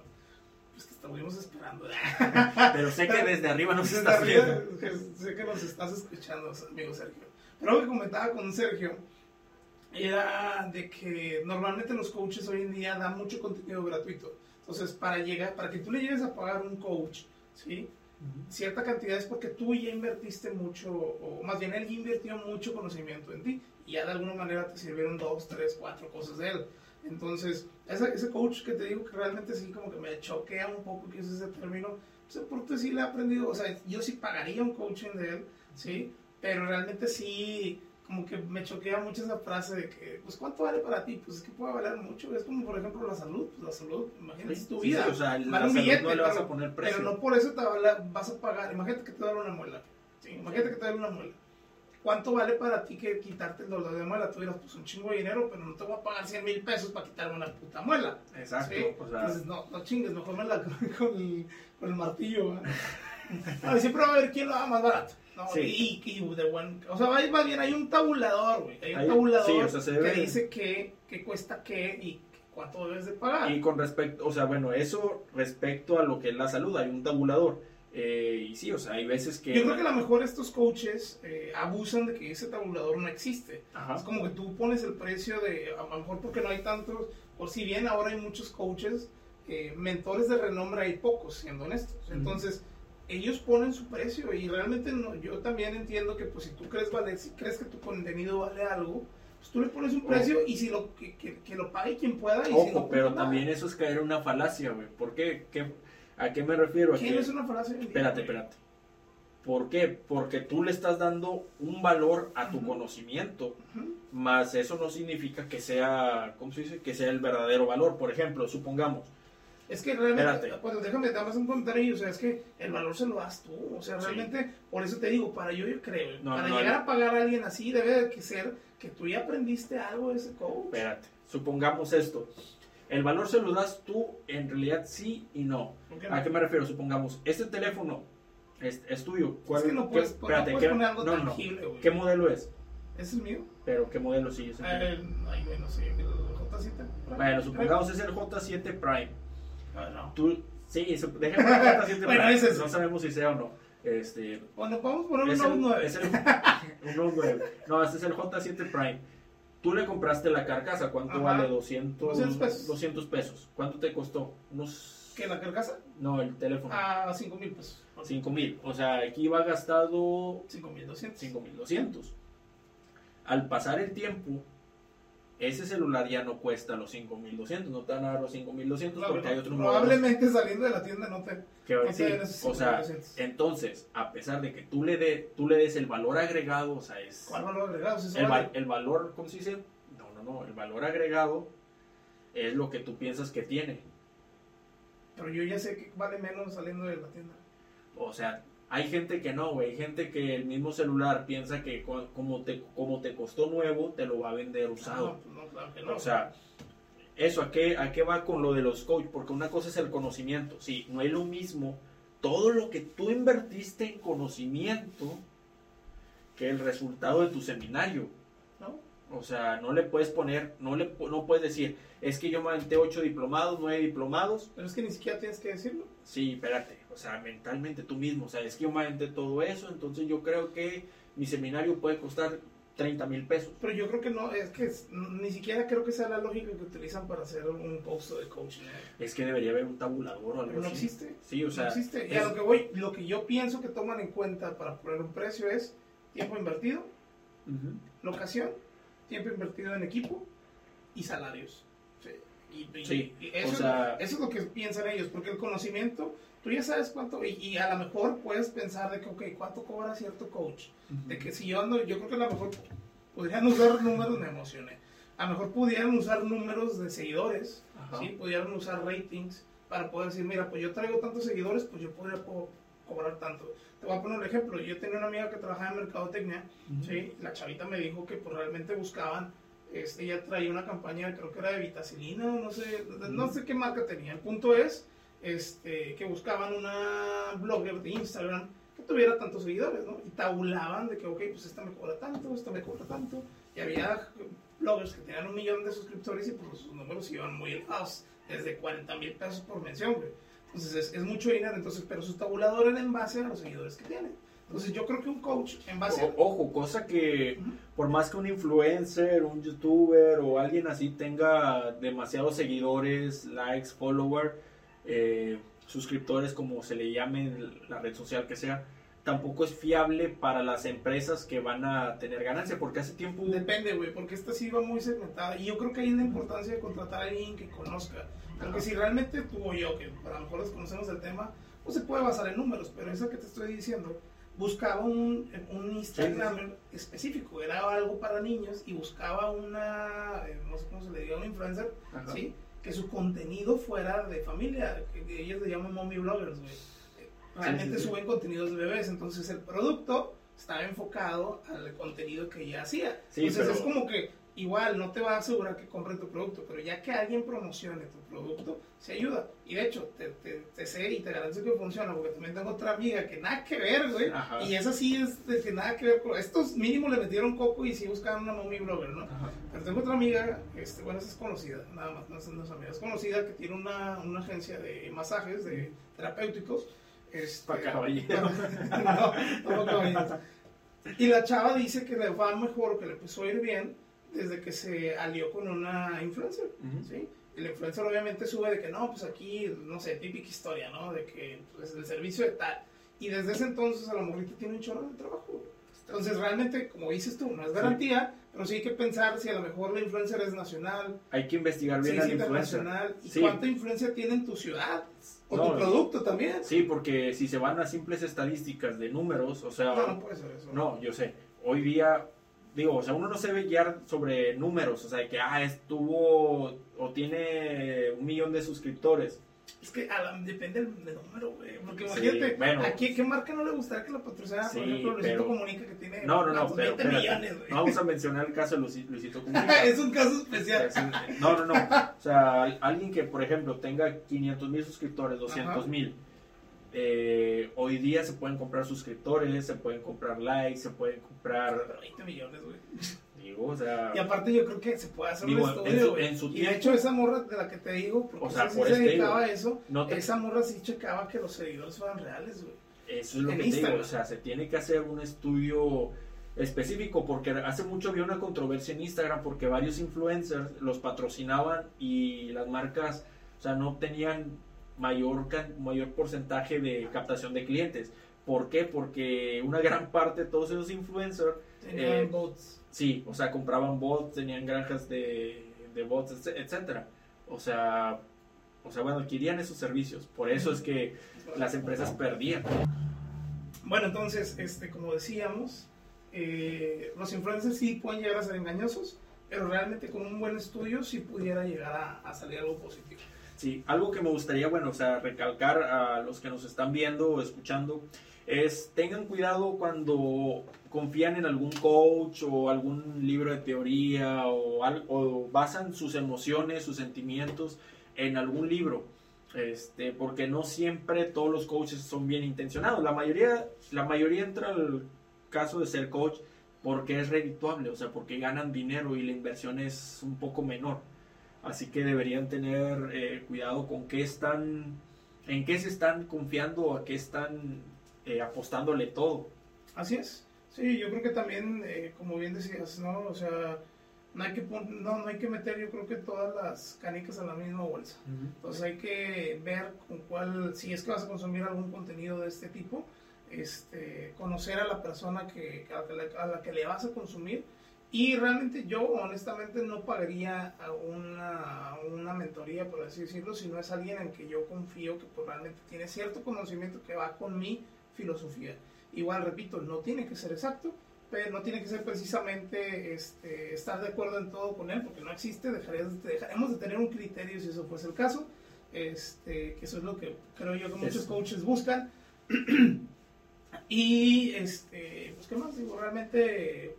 pues te estuvimos esperando. pero sé que desde arriba nos Desde estás arriba, viendo. que sé que nos estás escuchando, amigo Sergio. Pero algo que comentaba con Sergio era de que normalmente los coaches hoy en día dan mucho contenido gratuito. Entonces, para llegar, para que tú le llegues a pagar un coach, ¿sí? cierta cantidad es porque tú ya invertiste mucho, o más bien él ya invirtió mucho conocimiento en ti, y ya de alguna manera te sirvieron dos, tres, cuatro cosas de él. Entonces, ese, ese coach que te digo que realmente sí como que me choquea un poco que use ese término, pues porque sí le he aprendido, o sea, yo sí pagaría un coaching de él, ¿sí? Pero realmente sí, como que me choquea mucho esa frase de que, pues, ¿cuánto vale para ti? Pues es que puede valer mucho, es como, por ejemplo, la salud, pues la salud, imagínate Sí, tu sí, vida. sí, o sea, vale la un billete, no le vas pero- a poner precio. pero no por eso te vas a pagar. Imagínate que te duele una muela. Sí, imagínate que te duele una muela. ¿Cuánto vale para ti que quitarte el dolor de muela? Tú dirás, pues un chingo de dinero, pero no te voy a pagar 100 mil pesos para quitarme una puta muela. Exacto, ¿sí? o sea, Entonces, no, no chingues, mejor me la con el, con el martillo. ¿verdad? No, siempre va a haber quién lo haga más barato. No, Sí. y, y de buen. O sea, va- más bien hay un tabulador, güey. Hay un Hay- tabulador sí, o sea, se debe- que dice qué, qué cuesta qué y cuánto debes de pagar. y con respecto, o sea, bueno, eso respecto a lo que es la salud, hay un tabulador. eh, y sí, o sea, hay veces que... Yo creo que a lo mejor estos coaches eh, abusan de que ese tabulador no existe. Ajá. Es como que tú pones el precio de, a lo mejor porque no hay tantos, por si bien ahora hay muchos coaches, eh, mentores de renombre hay pocos, siendo honestos. Entonces, ellos ponen su precio y realmente no, yo también entiendo que pues si tú crees, vale, si crees que tu contenido vale algo, pues tú le pones un Ojo. precio y si lo que, que- que lo pague quien pueda. Y si Ojo, no, pero nada. también eso es caer en una falacia, güey. ¿Por qué? ¿Qué- ¿A qué me refiero? A ¿Quién que- es una falacia? Espérate, espérate. ¿Por qué? Porque tú le estás dando un valor a tu conocimiento, Ujú. más eso no significa que sea, ¿cómo se dice? Que sea el verdadero valor. Por ejemplo, supongamos, Es que realmente, bueno, déjame dar más un comentario, o sea, es que el valor se lo das tú, o sea, Sí. realmente, por eso te digo, para yo, yo creo, No, para no, llegar no. a pagar a alguien así, debe de ser que tú ya aprendiste algo de ese coach. espérate, supongamos esto. El valor se lo das tú, en realidad sí y no. ¿Por qué ¿A qué me refiero? Supongamos, este teléfono es, es tuyo. Es que no puedes, qué- no espérate, puedes ¿qué- poner algo tangible, güey. ¿Qué modelo es? ¿Ese es mío? Pero ¿qué modelo sí es? el? Eh, ay, güey, no sé, el J7. Bueno, supongamos es el J7 Prime. Ah, no. Tú, sí, su- déjame el J7 Bueno, es- No sabemos si sea o no. Este, Bueno, podemos poner es un el, 9. es el- un Note 9. No, este es el J7 Prime. Tú le compraste la carcasa, ¿cuánto Ajá. vale? 200, 200 pesos. 200 pesos. ¿Cuánto te costó? Unos... ¿Que la carcasa? No, el teléfono. A 5 mil pesos. 5 mil. O sea, aquí va gastado 5 mil 200. 5200. Al pasar el tiempo, ese celular ya no cuesta los 5200, no te van a dar los 5200 Claro, porque hay otros probablemente saliendo de la tienda no te... que no sí, te den esos o sea, 5200. entonces, a pesar de que tú le de, tú le des el valor agregado, o sea, es ¿Cuál valor agregado? Si el, vale. el valor, ¿cómo se dice? No, no, no, el valor agregado es lo que tú piensas que tiene. Pero yo ya sé que vale menos saliendo de la tienda. O sea, hay gente que no, güey. Hay gente que el mismo celular piensa que co- como te, como te costó nuevo, te lo va a vender usado. No, no, no. O sea, eso, ¿a qué, ¿a qué va con lo de los coach? Porque una cosa es el conocimiento. Sí, no es lo mismo todo lo que tú invertiste en conocimiento que el resultado de tu seminario. ¿no? O sea, no le puedes poner, no le no puedes decir, es que yo me aventé ocho diplomados, nueve diplomados. Pero es que ni siquiera tienes que decirlo. Sí, espérate, o sea, mentalmente tú mismo, o sea, es que yo me aventé todo eso, entonces yo creo que mi seminario puede costar 30 mil pesos. Pero yo creo que no, es que ni siquiera creo que sea la lógica que utilizan para hacer un post de coaching. Es que debería haber un tabulador o algo no existe. Sí, o sea. No existe. Y a lo que voy, lo que yo pienso que toman en cuenta para poner un precio es tiempo invertido, locación, tiempo invertido en equipo y salarios. Sí. Y, eso, es lo que piensan ellos, porque el conocimiento, tú ya sabes cuánto, y, a lo mejor puedes pensar de que, ok, ¿cuánto cobra cierto coach? De que si yo ando, yo creo que a lo mejor podrían usar números, me emocioné, a lo mejor pudieran usar números de seguidores, ¿sí? pudieran usar ratings para poder decir, mira, pues yo traigo tantos seguidores, pues yo podría cobrar tanto. Te voy a poner un ejemplo. Yo tenía una amiga que trabajaba en mercadotecnia, ¿sí? La chavita me dijo que pues, realmente buscaban, este, ella traía una campaña, creo que era de vitacilina, no sé, no sé qué marca tenía. El punto es este, que buscaban una blogger de Instagram que tuviera tantos seguidores, ¿no? Y tabulaban de que, ok, pues esta me cobra tanto, esta me cobra tanto. Y había bloggers que tenían un millón de suscriptores y pues sus números iban muy elevados, desde 40 mil pesos por mención, güey. Entonces es, mucho dinero, entonces, pero su tabulador era en base a los seguidores que tiene. Entonces yo creo que un coach en base a... Ojo, cosa que por más que un influencer, un youtuber o alguien así tenga demasiados seguidores, likes, followers, eh, suscriptores, como se le llame en la red social que sea, tampoco es fiable para las empresas que van a tener ganancia, porque hace tiempo... Depende, güey, porque esta sí va muy segmentada. Y yo creo que hay una importancia de contratar a alguien que conozca. Porque si realmente tú o yo, que a lo mejor desconocemos el tema, pues se puede basar en números, pero esa que te estoy diciendo, buscaba un, un Instagram específico, era algo para niños y buscaba una, eh, no sé cómo se le diga, un influencer, ¿sí? Que su contenido fuera de familia, que, ellos le llaman mommy bloggers, güey realmente suben contenidos de bebés, entonces el producto estaba enfocado al contenido que ella hacía. entonces es como que igual no te va a asegurar que compren tu producto, pero ya que alguien promocione tu producto, se ayuda. Y de hecho, te, te, sé y te garantizo que funciona, porque también tengo otra amiga que nada que ver, güey. Y esa sí es de que nada que ver con... Estos mínimo le metieron coco y sí buscaban una mommy blogger, ¿no? Pero tengo otra amiga, este, bueno, esa es conocida, nada más, no es, no es amiga, es conocida que tiene una, una agencia de masajes, de terapéuticos este, para caballeros. no, no Y la chava dice que le va mejor, que le empezó a ir bien desde que se alió con una influencer, ¿sí? Y la influencer obviamente sube de que no, pues aquí, no sé, típica historia, ¿no? De que pues, el servicio de tal. Y desde ese entonces a la morrita tiene un chorro de trabajo. Entonces realmente, como dices tú, no es garantía, pero sí hay que pensar si a lo mejor la influencer es nacional. Hay que investigar bien la influencer. ¿Y cuánta influencia tiene en tu ciudad? O tu producto también. Sí, porque si se van a simples estadísticas de números, o sea... No, no puede ser eso. No, yo sé. Hoy día, digo, o sea, uno no se debe guiar sobre números, o sea, que, ah, estuvo o tiene un millón de suscriptores. Es que depende del, número, güey. Porque imagínate, bueno, ¿a qué, marca no le gustaría que la patrocinara? Sí, por ejemplo, Luisito pero, Comunica que tiene no, no, no, 20 millones, güey. No vamos a mencionar el caso de Luisito Comunica. es un caso especial. no, no, no. O sea, alguien que, por ejemplo, tenga 500 mil suscriptores, 200 mil. Eh, hoy día se pueden comprar suscriptores, se pueden comprar likes, se pueden comprar... 20 millones, güey. Y aparte yo creo que se puede hacer un estudio, y de hecho esa morra de la que te digo, porque o sea, se dedicaba a eso, esa morra sí checaba que los seguidores fueran reales, güey. Eso es lo que te digo, o sea, se tiene que hacer un estudio específico porque hace mucho había una controversia en Instagram porque varios influencers los patrocinaban y las marcas, o sea, no tenían mayor mayor porcentaje de captación de clientes. ¿Por qué? Porque una gran parte de todos esos influencers tenían eh, bots Sí, o sea, compraban bots, tenían granjas de, de bots, etcétera. O sea, o sea, bueno, adquirían esos servicios. Por eso es que las empresas perdían. Bueno, entonces, este, como decíamos, eh, los influencers sí pueden llegar a ser engañosos, pero realmente con un buen estudio sí pudiera llegar a, a, salir algo positivo. Sí, algo que me gustaría, bueno, o sea, recalcar a los que nos están viendo o escuchando, es tengan cuidado cuando confían en algún coach o algún libro de teoría o, o basan sus emociones, sus sentimientos en algún libro. Este, porque no siempre todos los coaches son bien intencionados. La mayoría, la mayoría entra al caso de ser coach porque es redituable, o sea, porque ganan dinero y la inversión es un poco menor. Así que deberían tener eh, cuidado con qué están, en qué se están confiando, a qué están eh, apostándole todo. Así es. Sí, yo creo que también, eh, como bien decías, ¿no? O sea, no hay que no, no hay que meter yo creo que todas las canicas en la misma bolsa. Entonces hay que ver con cuál, si es que vas a consumir algún contenido de este tipo, este, conocer a la persona que, a, la, que le vas a consumir. Y realmente yo honestamente no pagaría a una, una mentoría, por así decirlo, si no es alguien en que yo confío que pues, realmente tiene cierto conocimiento que va con mi filosofía. Igual, repito, no tiene que ser exacto, pero no tiene que ser precisamente este, estar de acuerdo en todo con él, porque no existe, dejaremos de tener un criterio si eso fuese el caso, este, que eso es lo que creo yo que muchos coaches buscan. y, este, pues, ¿qué más? Digo, realmente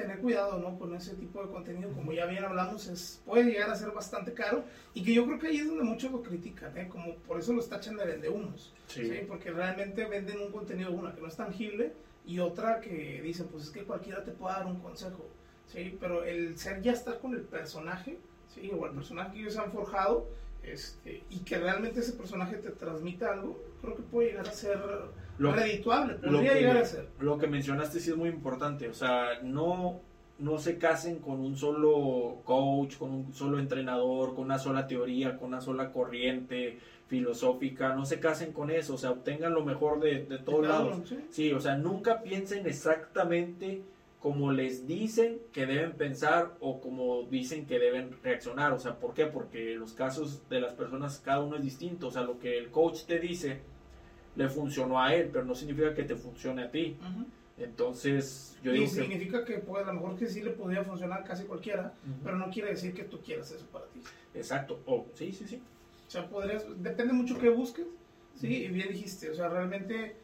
tener cuidado ¿no? con ese tipo de contenido, como ya bien hablamos, es, puede llegar a ser bastante caro y que yo creo que ahí es donde muchos lo critican, ¿eh? como por eso los tachan de vendehumos, sí. porque realmente venden un contenido, una que no es tangible y otra que dicen, pues es que cualquiera te puede dar un consejo, ¿sí? pero el ser ya estar con el personaje, ¿sí? o el personaje que ellos han forjado, este, y que realmente ese personaje te transmita algo, creo que puede llegar a ser lo, redituable, podría llegar a ser. Lo que mencionaste sí es muy importante, o sea, no, no se casen con un solo coach, con un solo entrenador, con una sola teoría, con una sola corriente filosófica, no se casen con eso, o sea, obtengan lo mejor de, de todos lados. ¿sí? ¿sí? o sea, nunca piensen exactamente como les dicen que deben pensar o como dicen que deben reaccionar. O sea, ¿por qué? Porque los casos de las personas, cada uno es distinto. O sea, lo que el coach te dice le funcionó a él, pero no significa que te funcione a ti. Entonces, yo digo. Significa que, pues, a lo mejor que sí le podría funcionar casi cualquiera, pero no quiere decir que tú quieras eso para ti. Exacto. Oh, sí, sí, sí. O sea, podrías. Depende mucho qué busques. Sí, y bien dijiste. O sea, realmente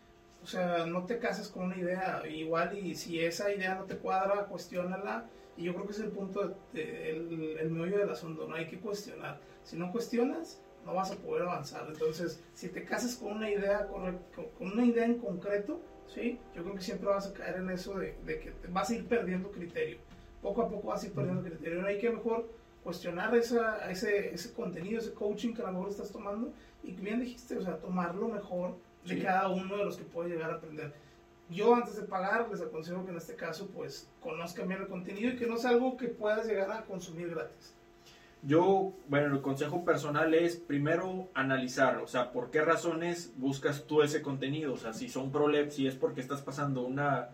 o sea, no te cases con una idea igual y si esa idea no te cuadra, cuestiónala. Y yo creo que es el punto, el, el meollo del asunto, no hay que cuestionar. Si no cuestionas, no vas a poder avanzar. Entonces, si te casas con una idea, con, con una idea en concreto, ¿sí? yo creo que siempre vas a caer en eso de, de que vas a ir perdiendo criterio. Poco a poco vas a ir perdiendo criterio. No hay que mejor cuestionar esa, ese, ese contenido, ese coaching que a lo mejor estás tomando y bien dijiste, o sea, tomarlo mejor de cada uno de los que puede llegar a aprender. Yo antes de pagar les aconsejo que en este caso pues conozcan bien el contenido y que no sea algo que puedas llegar a consumir gratis. Yo, bueno, el consejo personal es primero analizar, o sea, por qué razones buscas tú ese contenido, o sea, si son problemas, si es porque estás pasando una,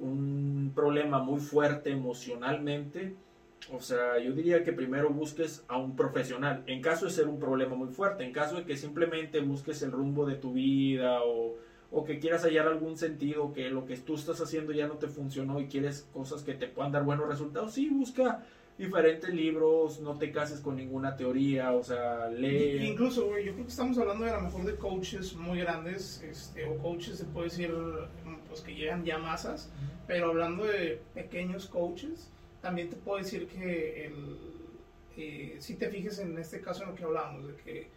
un problema muy fuerte emocionalmente, o sea, yo diría que primero busques a un profesional, en caso de ser un problema muy fuerte, en caso de que simplemente busques el rumbo de tu vida o, o que quieras hallar algún sentido, que lo que tú estás haciendo ya no te funcionó y quieres cosas que te puedan dar buenos resultados, sí, busca diferentes libros, no te cases con ninguna teoría, o sea, lee. Incluso, güey, yo creo que estamos hablando de a lo mejor de coaches muy grandes, este, o coaches se puede decir, pues que llegan ya masas, pero hablando de pequeños coaches, también te puedo decir que el, eh, si te fijes en este caso en lo que hablábamos, de que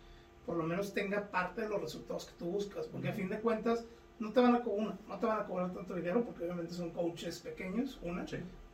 por lo menos tenga parte de los resultados que tú buscas, porque a fin de cuentas no te van a cobrar, no te van a cobrar tanto dinero, porque obviamente son coaches pequeños, una,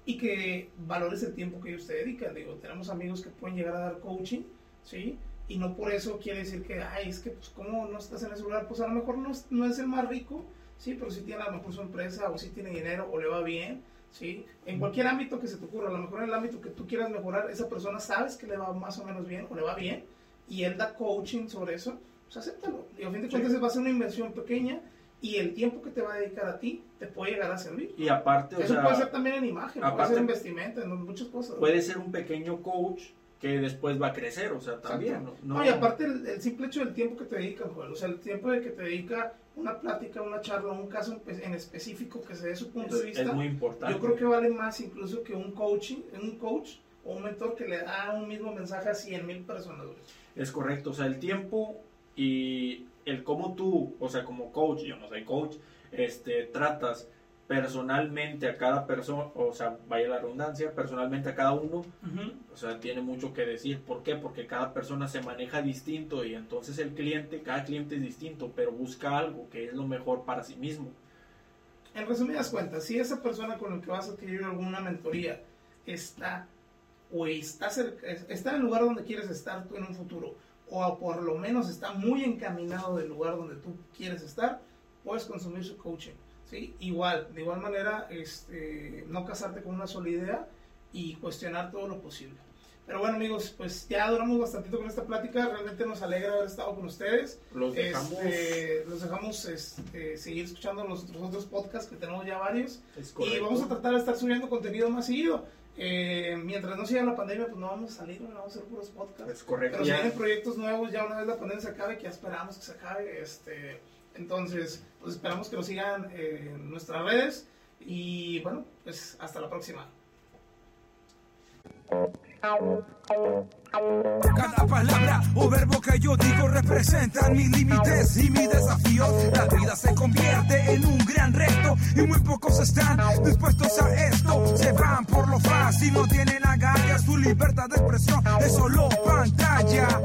y que valores el tiempo que ellos te dedican. Digo, tenemos amigos que pueden llegar a dar coaching, ¿sí? Y no por eso quiere decir que, ay, es que, pues, ¿cómo no estás en ese lugar? Pues a lo mejor no es, no es el más rico, sí, pero sí tiene a lo mejor su empresa, o sí tiene dinero, o le va bien, ¿sí? En cualquier ámbito que se te ocurra, a lo mejor en el ámbito que tú quieras mejorar, esa persona sabes que le va más o menos bien o le va bien y él da coaching sobre eso, pues acéptalo. Y a fin de cuentas va a ser una inversión pequeña y el tiempo que te va a dedicar a ti te puede llegar a servir. Y aparte, Eso puede ser también en imagen, puede ser en vestimenta, en muchas cosas. Puede ser un pequeño coach que después va a crecer, o sea, también. ¿no? y aparte el, simple hecho del tiempo que te dedica, o sea, el tiempo de que te dedica una plática, una charla, un caso en específico que se dé su punto de vista. Es muy importante. Yo creo que vale más incluso que un coaching, un coach o un mentor que le da un mismo mensaje a 100 mil personas. Es correcto, o sea, el tiempo y el cómo tú, o sea, como coach, yo no soy coach, este, tratas personalmente a cada persona, o sea, vaya la redundancia, personalmente a cada uno, o sea, tiene mucho que decir. ¿Por qué? Porque cada persona se maneja distinto y entonces el cliente, cada cliente es distinto, pero busca algo que es lo mejor para sí mismo. En resumidas cuentas, si esa persona con la que vas a adquirir alguna mentoría está o está, está en el lugar donde quieres estar tú en un futuro, o por lo menos está muy encaminado del lugar donde tú quieres estar, puedes consumir su coaching. ¿Sí? Igual, de igual manera, este, no casarte con una sola idea y cuestionar todo lo posible. Pero bueno, amigos, pues ya duramos bastantito con esta plática. Realmente nos alegra haber estado con ustedes. Los dejamos, este, los dejamos este, seguir escuchando los otros podcasts que tenemos ya varios. y vamos a tratar de estar subiendo contenido más seguido. Eh, mientras no siga la pandemia, pues no vamos a salir, no vamos a hacer puros podcasts. Es correcto. Pero si vienen proyectos nuevos, ya una vez la pandemia se acabe, que ya esperamos que se acabe. Este, entonces, pues esperamos que nos sigan en nuestras redes. Y bueno, pues hasta la próxima. Cada palabra o verbo que yo digo representan mis límites y mis desafíos. La vida se convierte en un gran reto y muy pocos están dispuestos a esto. Se van por lo fácil, no tienen agallas, su libertad de expresión es solo pantalla.